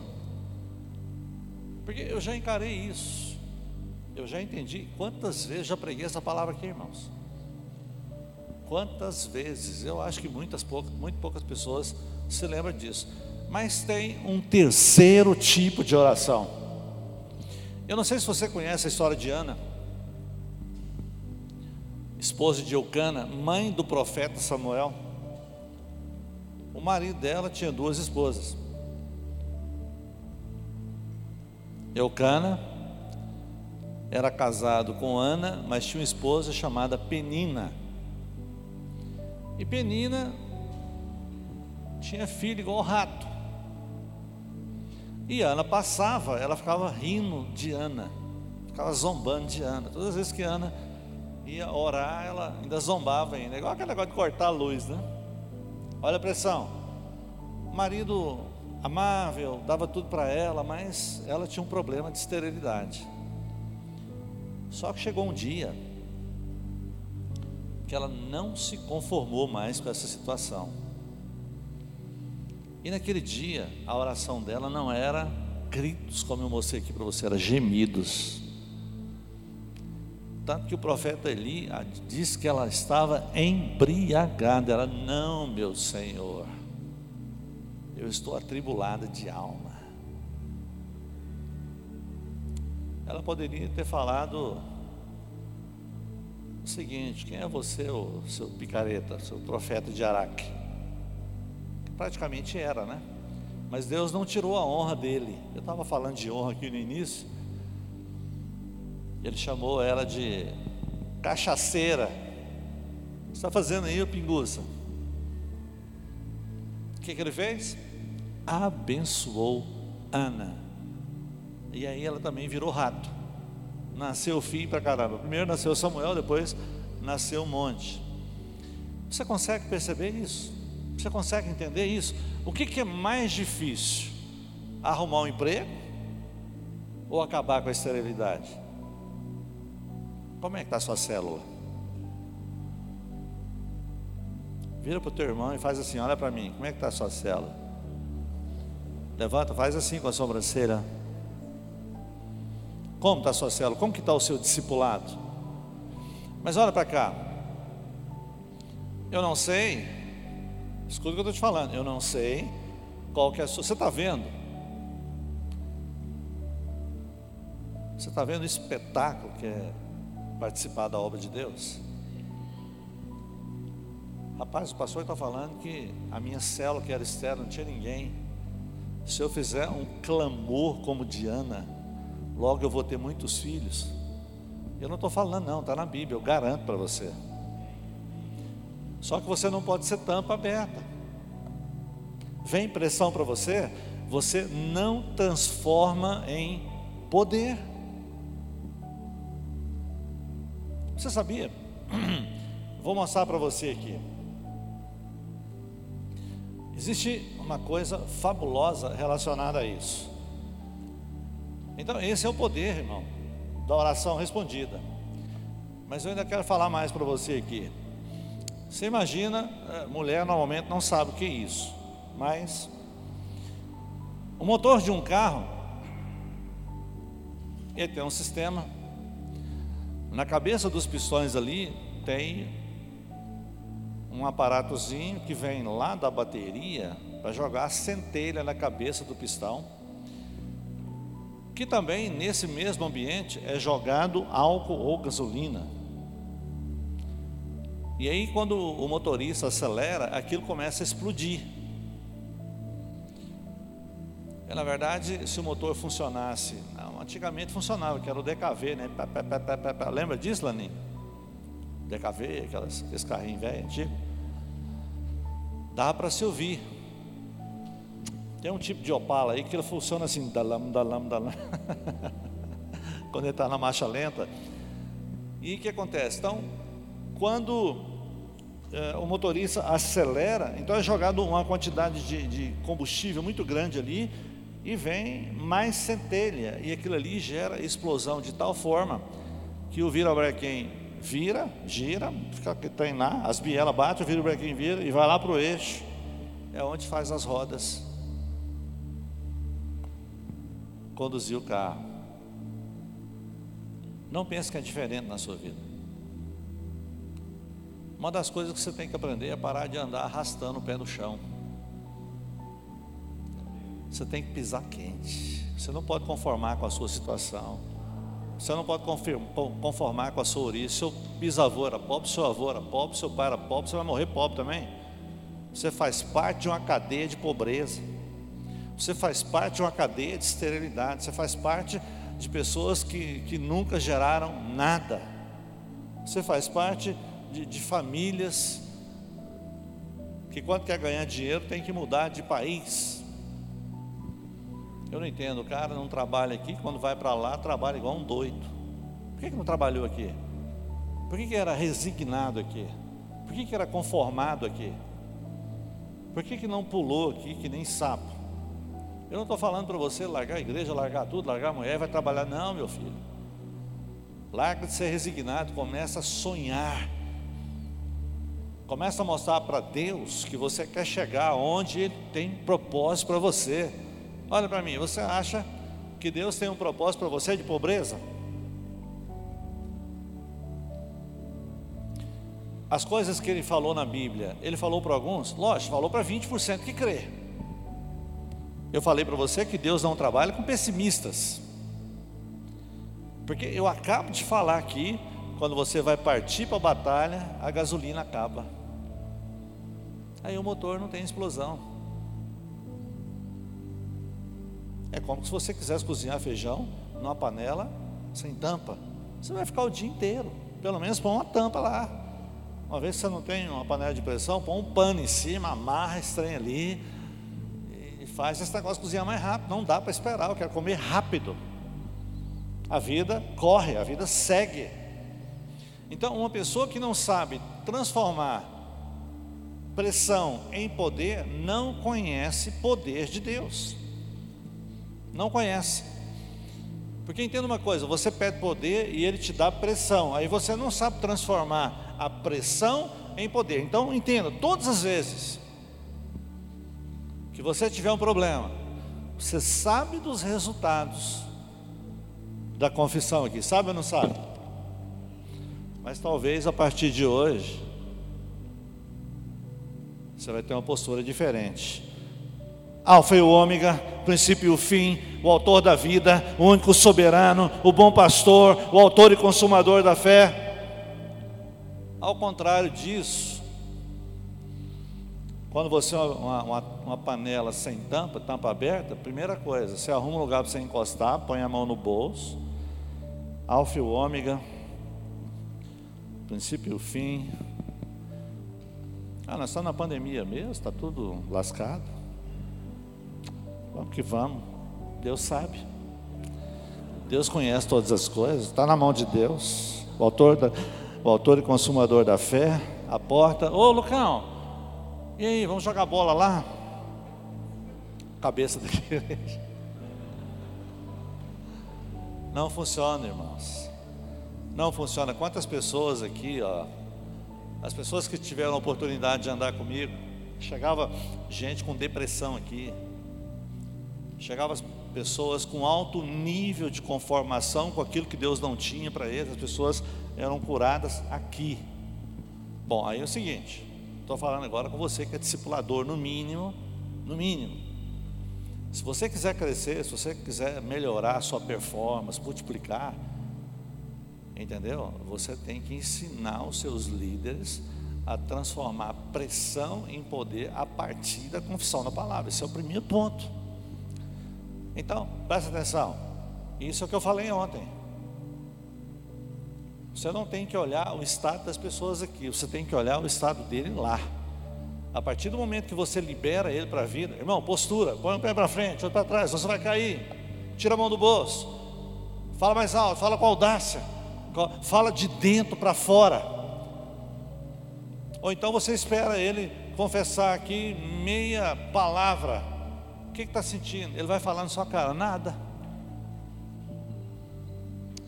porque eu já encarei isso. Eu já entendi. Quantas vezes já preguei essa palavra aqui, irmãos? Quantas vezes? Eu acho que muitas poucas, muito poucas pessoas se lembram disso. Mas tem um terceiro tipo de oração. Eu não sei se você conhece a história de Ana, esposa de Eucana, mãe do profeta Samuel. O marido dela tinha duas esposas. Eucana era casado com Ana, mas tinha uma esposa chamada Penina. E Penina tinha filho igual rato. E Ana passava, ela ficava rindo de Ana, ficava zombando de Ana. Todas as vezes que Ana ia orar, ela ainda zombava ainda, igual aquele negócio de cortar a luz, né? Olha a pressão. O marido amável, dava tudo para ela, mas ela tinha um problema de esterilidade. Só que chegou um dia que ela não se conformou mais com essa situação. E naquele dia, a oração dela não era gritos, como eu mostrei aqui para você, era gemidos. Tanto que o profeta Eli disse que ela estava embriagada. Ela, não, meu Senhor eu estou atribulada de alma. ela poderia ter falado o seguinte: quem é você, o seu picareta, seu profeta de Araque? Praticamente era, né? Mas Deus não tirou a honra dele. Eu estava falando de honra aqui no início. Ele chamou ela de cachaceira. O que está fazendo aí, pinguça? O que, que ele fez? Abençoou Ana. E aí ela também virou rato. Nasceu filho para caramba. Primeiro nasceu Samuel, depois nasceu um monte. Você consegue perceber isso? Você consegue entender isso? O que, que é mais difícil? Arrumar um emprego ou acabar com a esterilidade? Como é que está a sua célula? Vira para o teu irmão e faz assim, olha para mim, como é que está a sua célula? Levanta, faz assim com a sobrancelha. Como está a sua célula? Como que está o seu discipulado? Mas olha para cá. Eu não sei. Escuta o que eu estou te falando. Eu não sei qual que é a sua. Você está vendo? Você está vendo o espetáculo que é participar da obra de Deus? Rapaz, o pastor está falando que a minha célula que era externa não tinha ninguém. Se eu fizer um clamor como Diana, logo eu vou ter muitos filhos. Eu não estou falando, não, está na Bíblia, eu garanto para você. Só que você não pode ser tampa aberta. Vem pressão para você, você não transforma em poder. Você sabia? Vou mostrar para você aqui. Existe uma coisa fabulosa relacionada a isso. Então, esse é o poder, irmão, da oração respondida. Mas eu ainda quero falar mais para você aqui. Você imagina, é, mulher normalmente não sabe o que é isso, mas o motor de um carro, ele tem um sistema. Na cabeça dos pistões ali tem um aparatozinho que vem lá da bateria para jogar a centelha na cabeça do pistão que também nesse mesmo ambiente é jogado álcool ou gasolina. E aí, quando o motorista acelera, aquilo começa a explodir. E, na verdade, se o motor funcionasse, não, antigamente funcionava, que era o DKV, né? Lembra disso, Laninho? DKV, aquelas, aqueles carrinhos velhos, antigos. Dá para se ouvir. Tem um tipo de Opala aí que ele funciona assim, dalam, dalam, dalam. quando ele está na marcha lenta. E o que acontece? Então, quando é, o motorista acelera, então é jogado uma quantidade de, de combustível muito grande ali e vem mais centelha. E aquilo ali gera explosão de tal forma que o virabrequim vira, gira, fica treinar, as bielas batem, o virabrequim vira e vai lá para o eixo. É onde faz as rodas conduzir o carro. Não pense que é diferente na sua vida. Uma das coisas que você tem que aprender é parar de andar arrastando o pé no chão. Você tem que pisar quente. Você não pode conformar com a sua situação. Você não pode conformar com a sua origem. Seu bisavô era pobre, seu avô era pobre, seu pai era pobre, você vai morrer pobre também. Você faz parte de uma cadeia de pobreza. Você faz parte de uma cadeia de esterilidade, você faz parte de pessoas que, que nunca geraram nada. Você faz parte de, de famílias que quando quer ganhar dinheiro tem que mudar de país. Eu não entendo, o cara não trabalha aqui, quando vai para lá trabalha igual um doido. Por que, que não trabalhou aqui? Por que, que era resignado aqui? Por que, que era conformado aqui? Por que, que não pulou aqui que nem sapo? Eu não estou falando para você largar a igreja, largar tudo, largar a mulher vai trabalhar. Não, meu filho. Larga de ser resignado, começa a sonhar. Começa a mostrar para Deus que você quer chegar onde Ele tem propósito para você. Olha para mim, você acha que Deus tem um propósito para você de pobreza? As coisas que Ele falou na Bíblia, Ele falou para alguns? Lógico, falou para 20% que crê. Eu falei para você que Deus não trabalha com pessimistas. Porque eu acabo de falar aqui, quando você vai partir para a batalha, a gasolina acaba. Aí o motor não tem explosão. É como se você quisesse cozinhar feijão numa panela sem tampa. Você vai ficar o dia inteiro. Pelo menos põe uma tampa lá. Uma vez que você não tem uma panela de pressão, põe um pano em cima, amarra trem ali e faz esse negócio cozinhar mais rápido. Não dá para esperar, eu quero comer rápido. A vida corre, a vida segue. Então, uma pessoa que não sabe transformar pressão em poder, não conhece poder de Deus. Não conhece. Porque entenda uma coisa, você pede poder e ele te dá pressão. Aí você não sabe transformar a pressão em poder. Então entenda, todas as vezes que você tiver um problema, você sabe dos resultados da confissão aqui, sabe ou não sabe? Mas talvez a partir de hoje você vai ter uma postura diferente. Alfa e o ômega, princípio e o fim, o autor da vida, o único soberano, o bom pastor, o autor e consumador da fé. Ao contrário disso, quando você uma, uma, uma panela sem tampa, tampa aberta, primeira coisa, você arruma um lugar para você encostar, põe a mão no bolso, alfa e o ômega, princípio e o fim. Ah, nós estamos na pandemia mesmo, está tudo lascado. Vamos que vamos. Deus sabe. Deus conhece todas as coisas, está na mão de Deus. O autor, da, o autor e consumador da fé, a porta. Ô Lucão, e aí, vamos jogar bola lá? Cabeça da igreja. Não funciona, irmãos. Não funciona. Quantas pessoas aqui, ó, as pessoas que tiveram a oportunidade de andar comigo, chegava gente com depressão aqui, Chegavam as pessoas com alto nível de conformação com aquilo que Deus não tinha para eles, as pessoas eram curadas aqui. Bom, aí é o seguinte, estou falando agora com você que é discipulador, no mínimo, no mínimo. Se você quiser crescer, se você quiser melhorar a sua performance, multiplicar, entendeu? Você tem que ensinar os seus líderes a transformar pressão em poder a partir da confissão da palavra. Esse é o primeiro ponto. Então, presta atenção. Isso é o que eu falei ontem. Você não tem que olhar o estado das pessoas aqui, você tem que olhar o estado dele lá. A partir do momento que você libera ele para a vida, irmão, postura, põe o pé para frente, outro para trás, você vai cair. Tira a mão do bolso. Fala mais alto, fala com audácia. Fala de dentro para fora. Ou então você espera ele confessar aqui meia palavra que está sentindo? Ele vai falar na sua cara, nada.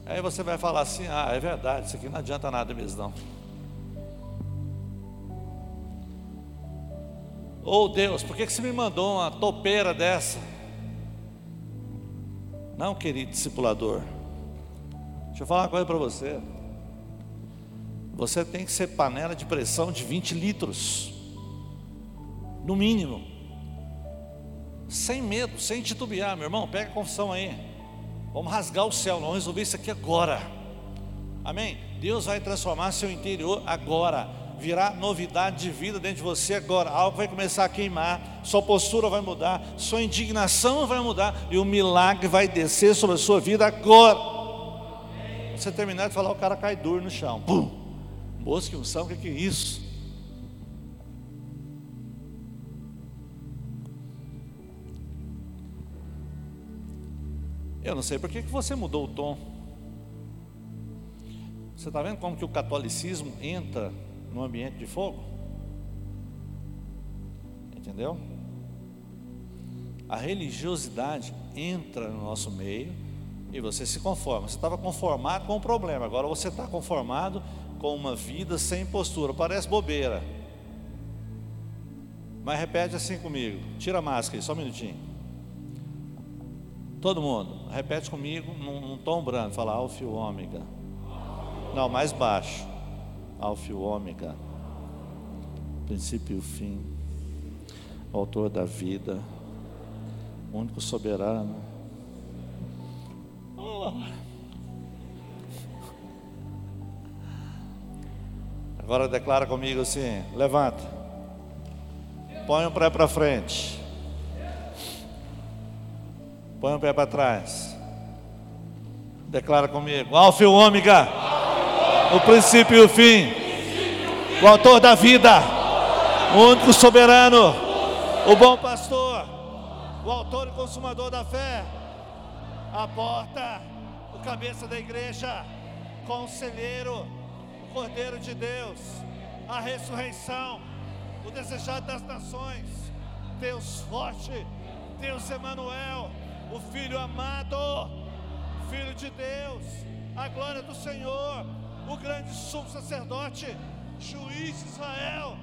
Aí você vai falar assim, ah, é verdade, isso aqui não adianta nada mesmo não. Ou oh, Deus, por que, que você me mandou uma topeira dessa? Não, querido discipulador. Deixa eu falar uma coisa para você. Você tem que ser panela de pressão de 20 litros. No mínimo sem medo, sem titubear, meu irmão, pega a confissão aí. Vamos rasgar o céu, vamos resolver isso aqui agora. Amém? Deus vai transformar seu interior agora. Virá novidade de vida dentro de você agora. Algo vai começar a queimar, sua postura vai mudar, sua indignação vai mudar e o milagre vai descer sobre a sua vida agora. Você terminar de falar, o cara cai duro no chão. Pum! Moço, que unção, o que é isso? Eu não sei por que você mudou o tom. Você está vendo como que o catolicismo entra no ambiente de fogo? Entendeu? A religiosidade entra no nosso meio e você se conforma. Você estava conformado com o problema, agora você está conformado com uma vida sem postura. Parece bobeira. Mas repete assim comigo. Tira a máscara aí, só um minutinho. Todo mundo, repete comigo num, num tom brando, fala alfa e ômega. Não, mais baixo. Alfa e ômega. Princípio e fim. Autor da vida. Único soberano. Agora declara comigo assim: levanta, põe o pé para frente, põe o pé para trás. Declara comigo: Alfa e Ômega, o princípio e o fim, o autor da vida, o único soberano, o bom pastor, o autor e consumador da fé, a porta, o cabeça da igreja, conselheiro, o Cordeiro de Deus, a ressurreição, o desejado das nações, Deus forte, Deus Emanuel, o Filho amado, Filho de Deus, a glória do Senhor, o grande sumo sacerdote, juiz de Israel.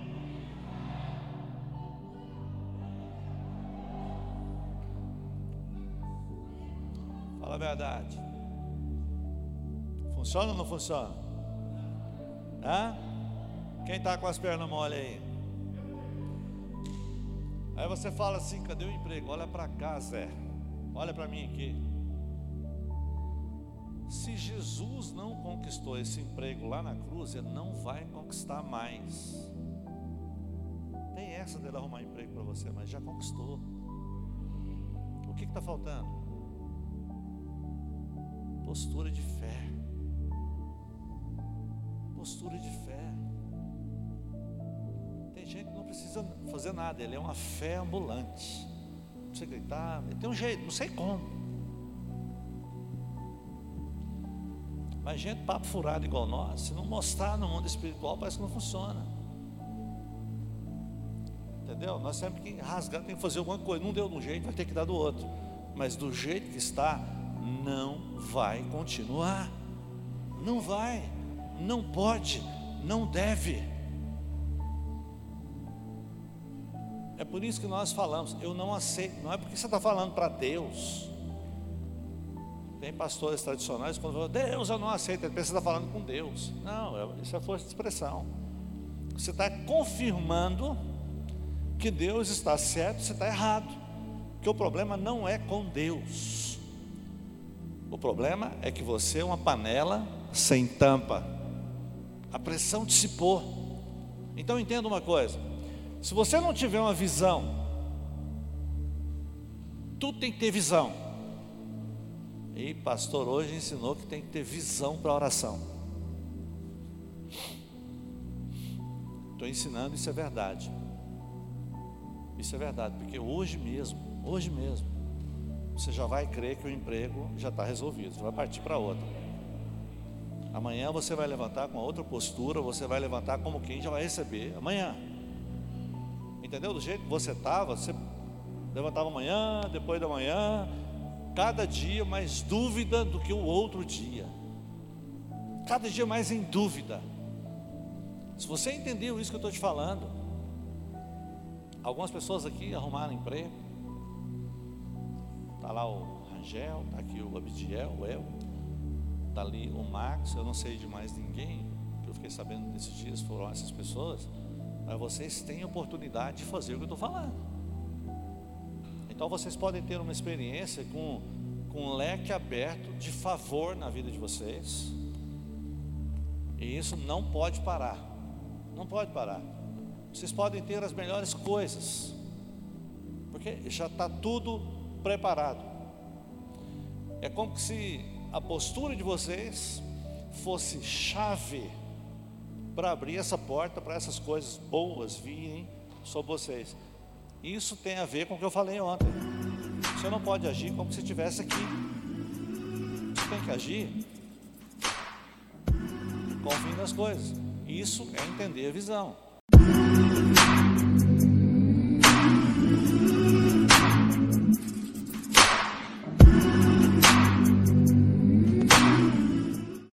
Fala a verdade. Funciona ou não funciona? Hã? Quem está com as pernas mole aí? Aí você fala assim: cadê o emprego? Olha para cá, Zé. Olha para mim aqui. Se Jesus não conquistou esse emprego lá na cruz, ele não vai conquistar mais. Tem essa dele arrumar emprego para você, mas já conquistou. O que está faltando? Postura de fé. Postura de fé. Tem gente que não precisa fazer nada, ele é uma fé ambulante. Não precisa gritar, tem um jeito, não sei como. Mas gente papo furado igual nós, se não mostrar no mundo espiritual, parece que não funciona. Entendeu? Nós temos que rasgar, tem que fazer alguma coisa. Não deu de um jeito, vai ter que dar do outro. Mas do jeito que está, não vai continuar. Não vai, não pode, não deve. É por isso que nós falamos, eu não aceito, não é porque você está falando para Deus. Tem pastores tradicionais quando falam, Deus eu não aceito, ele pensa que está falando com Deus. Não, é, isso é força de expressão. Você está confirmando que Deus está certo, você está errado. Que o problema não é com Deus. O problema é que você é uma panela sem tampa. A pressão dissipou. Então entenda uma coisa: se você não tiver uma visão, tudo tem que ter visão. E pastor hoje ensinou que tem que ter visão para oração. Estou ensinando, isso é verdade. Isso é verdade, porque hoje mesmo, hoje mesmo, você já vai crer que o emprego já está resolvido, você vai partir para outra. Amanhã você vai levantar com outra postura, você vai levantar como quem já vai receber amanhã. Entendeu? Do jeito que você estava, você levantava amanhã, depois da manhã, cada dia mais dúvida do que o outro dia, cada dia mais em dúvida. Se você entendeu isso que eu estou te falando, algumas pessoas aqui arrumaram emprego, está lá o Rangel, está aqui o Abdiel, o El, está ali o Max, eu não sei de mais ninguém, que eu fiquei sabendo nesses dias foram essas pessoas, mas vocês têm oportunidade de fazer o que eu estou falando. Então vocês podem ter uma experiência com, com um leque aberto de favor na vida de vocês. E isso não pode parar. Não pode parar. Vocês podem ter as melhores coisas. Porque já está tudo preparado. É como se a postura de vocês fosse chave para abrir essa porta para essas coisas boas virem sobre vocês. Isso tem a ver com o que eu falei ontem. Você não pode agir como se estivesse aqui. Você tem que agir com o fim das coisas. Isso é entender a visão.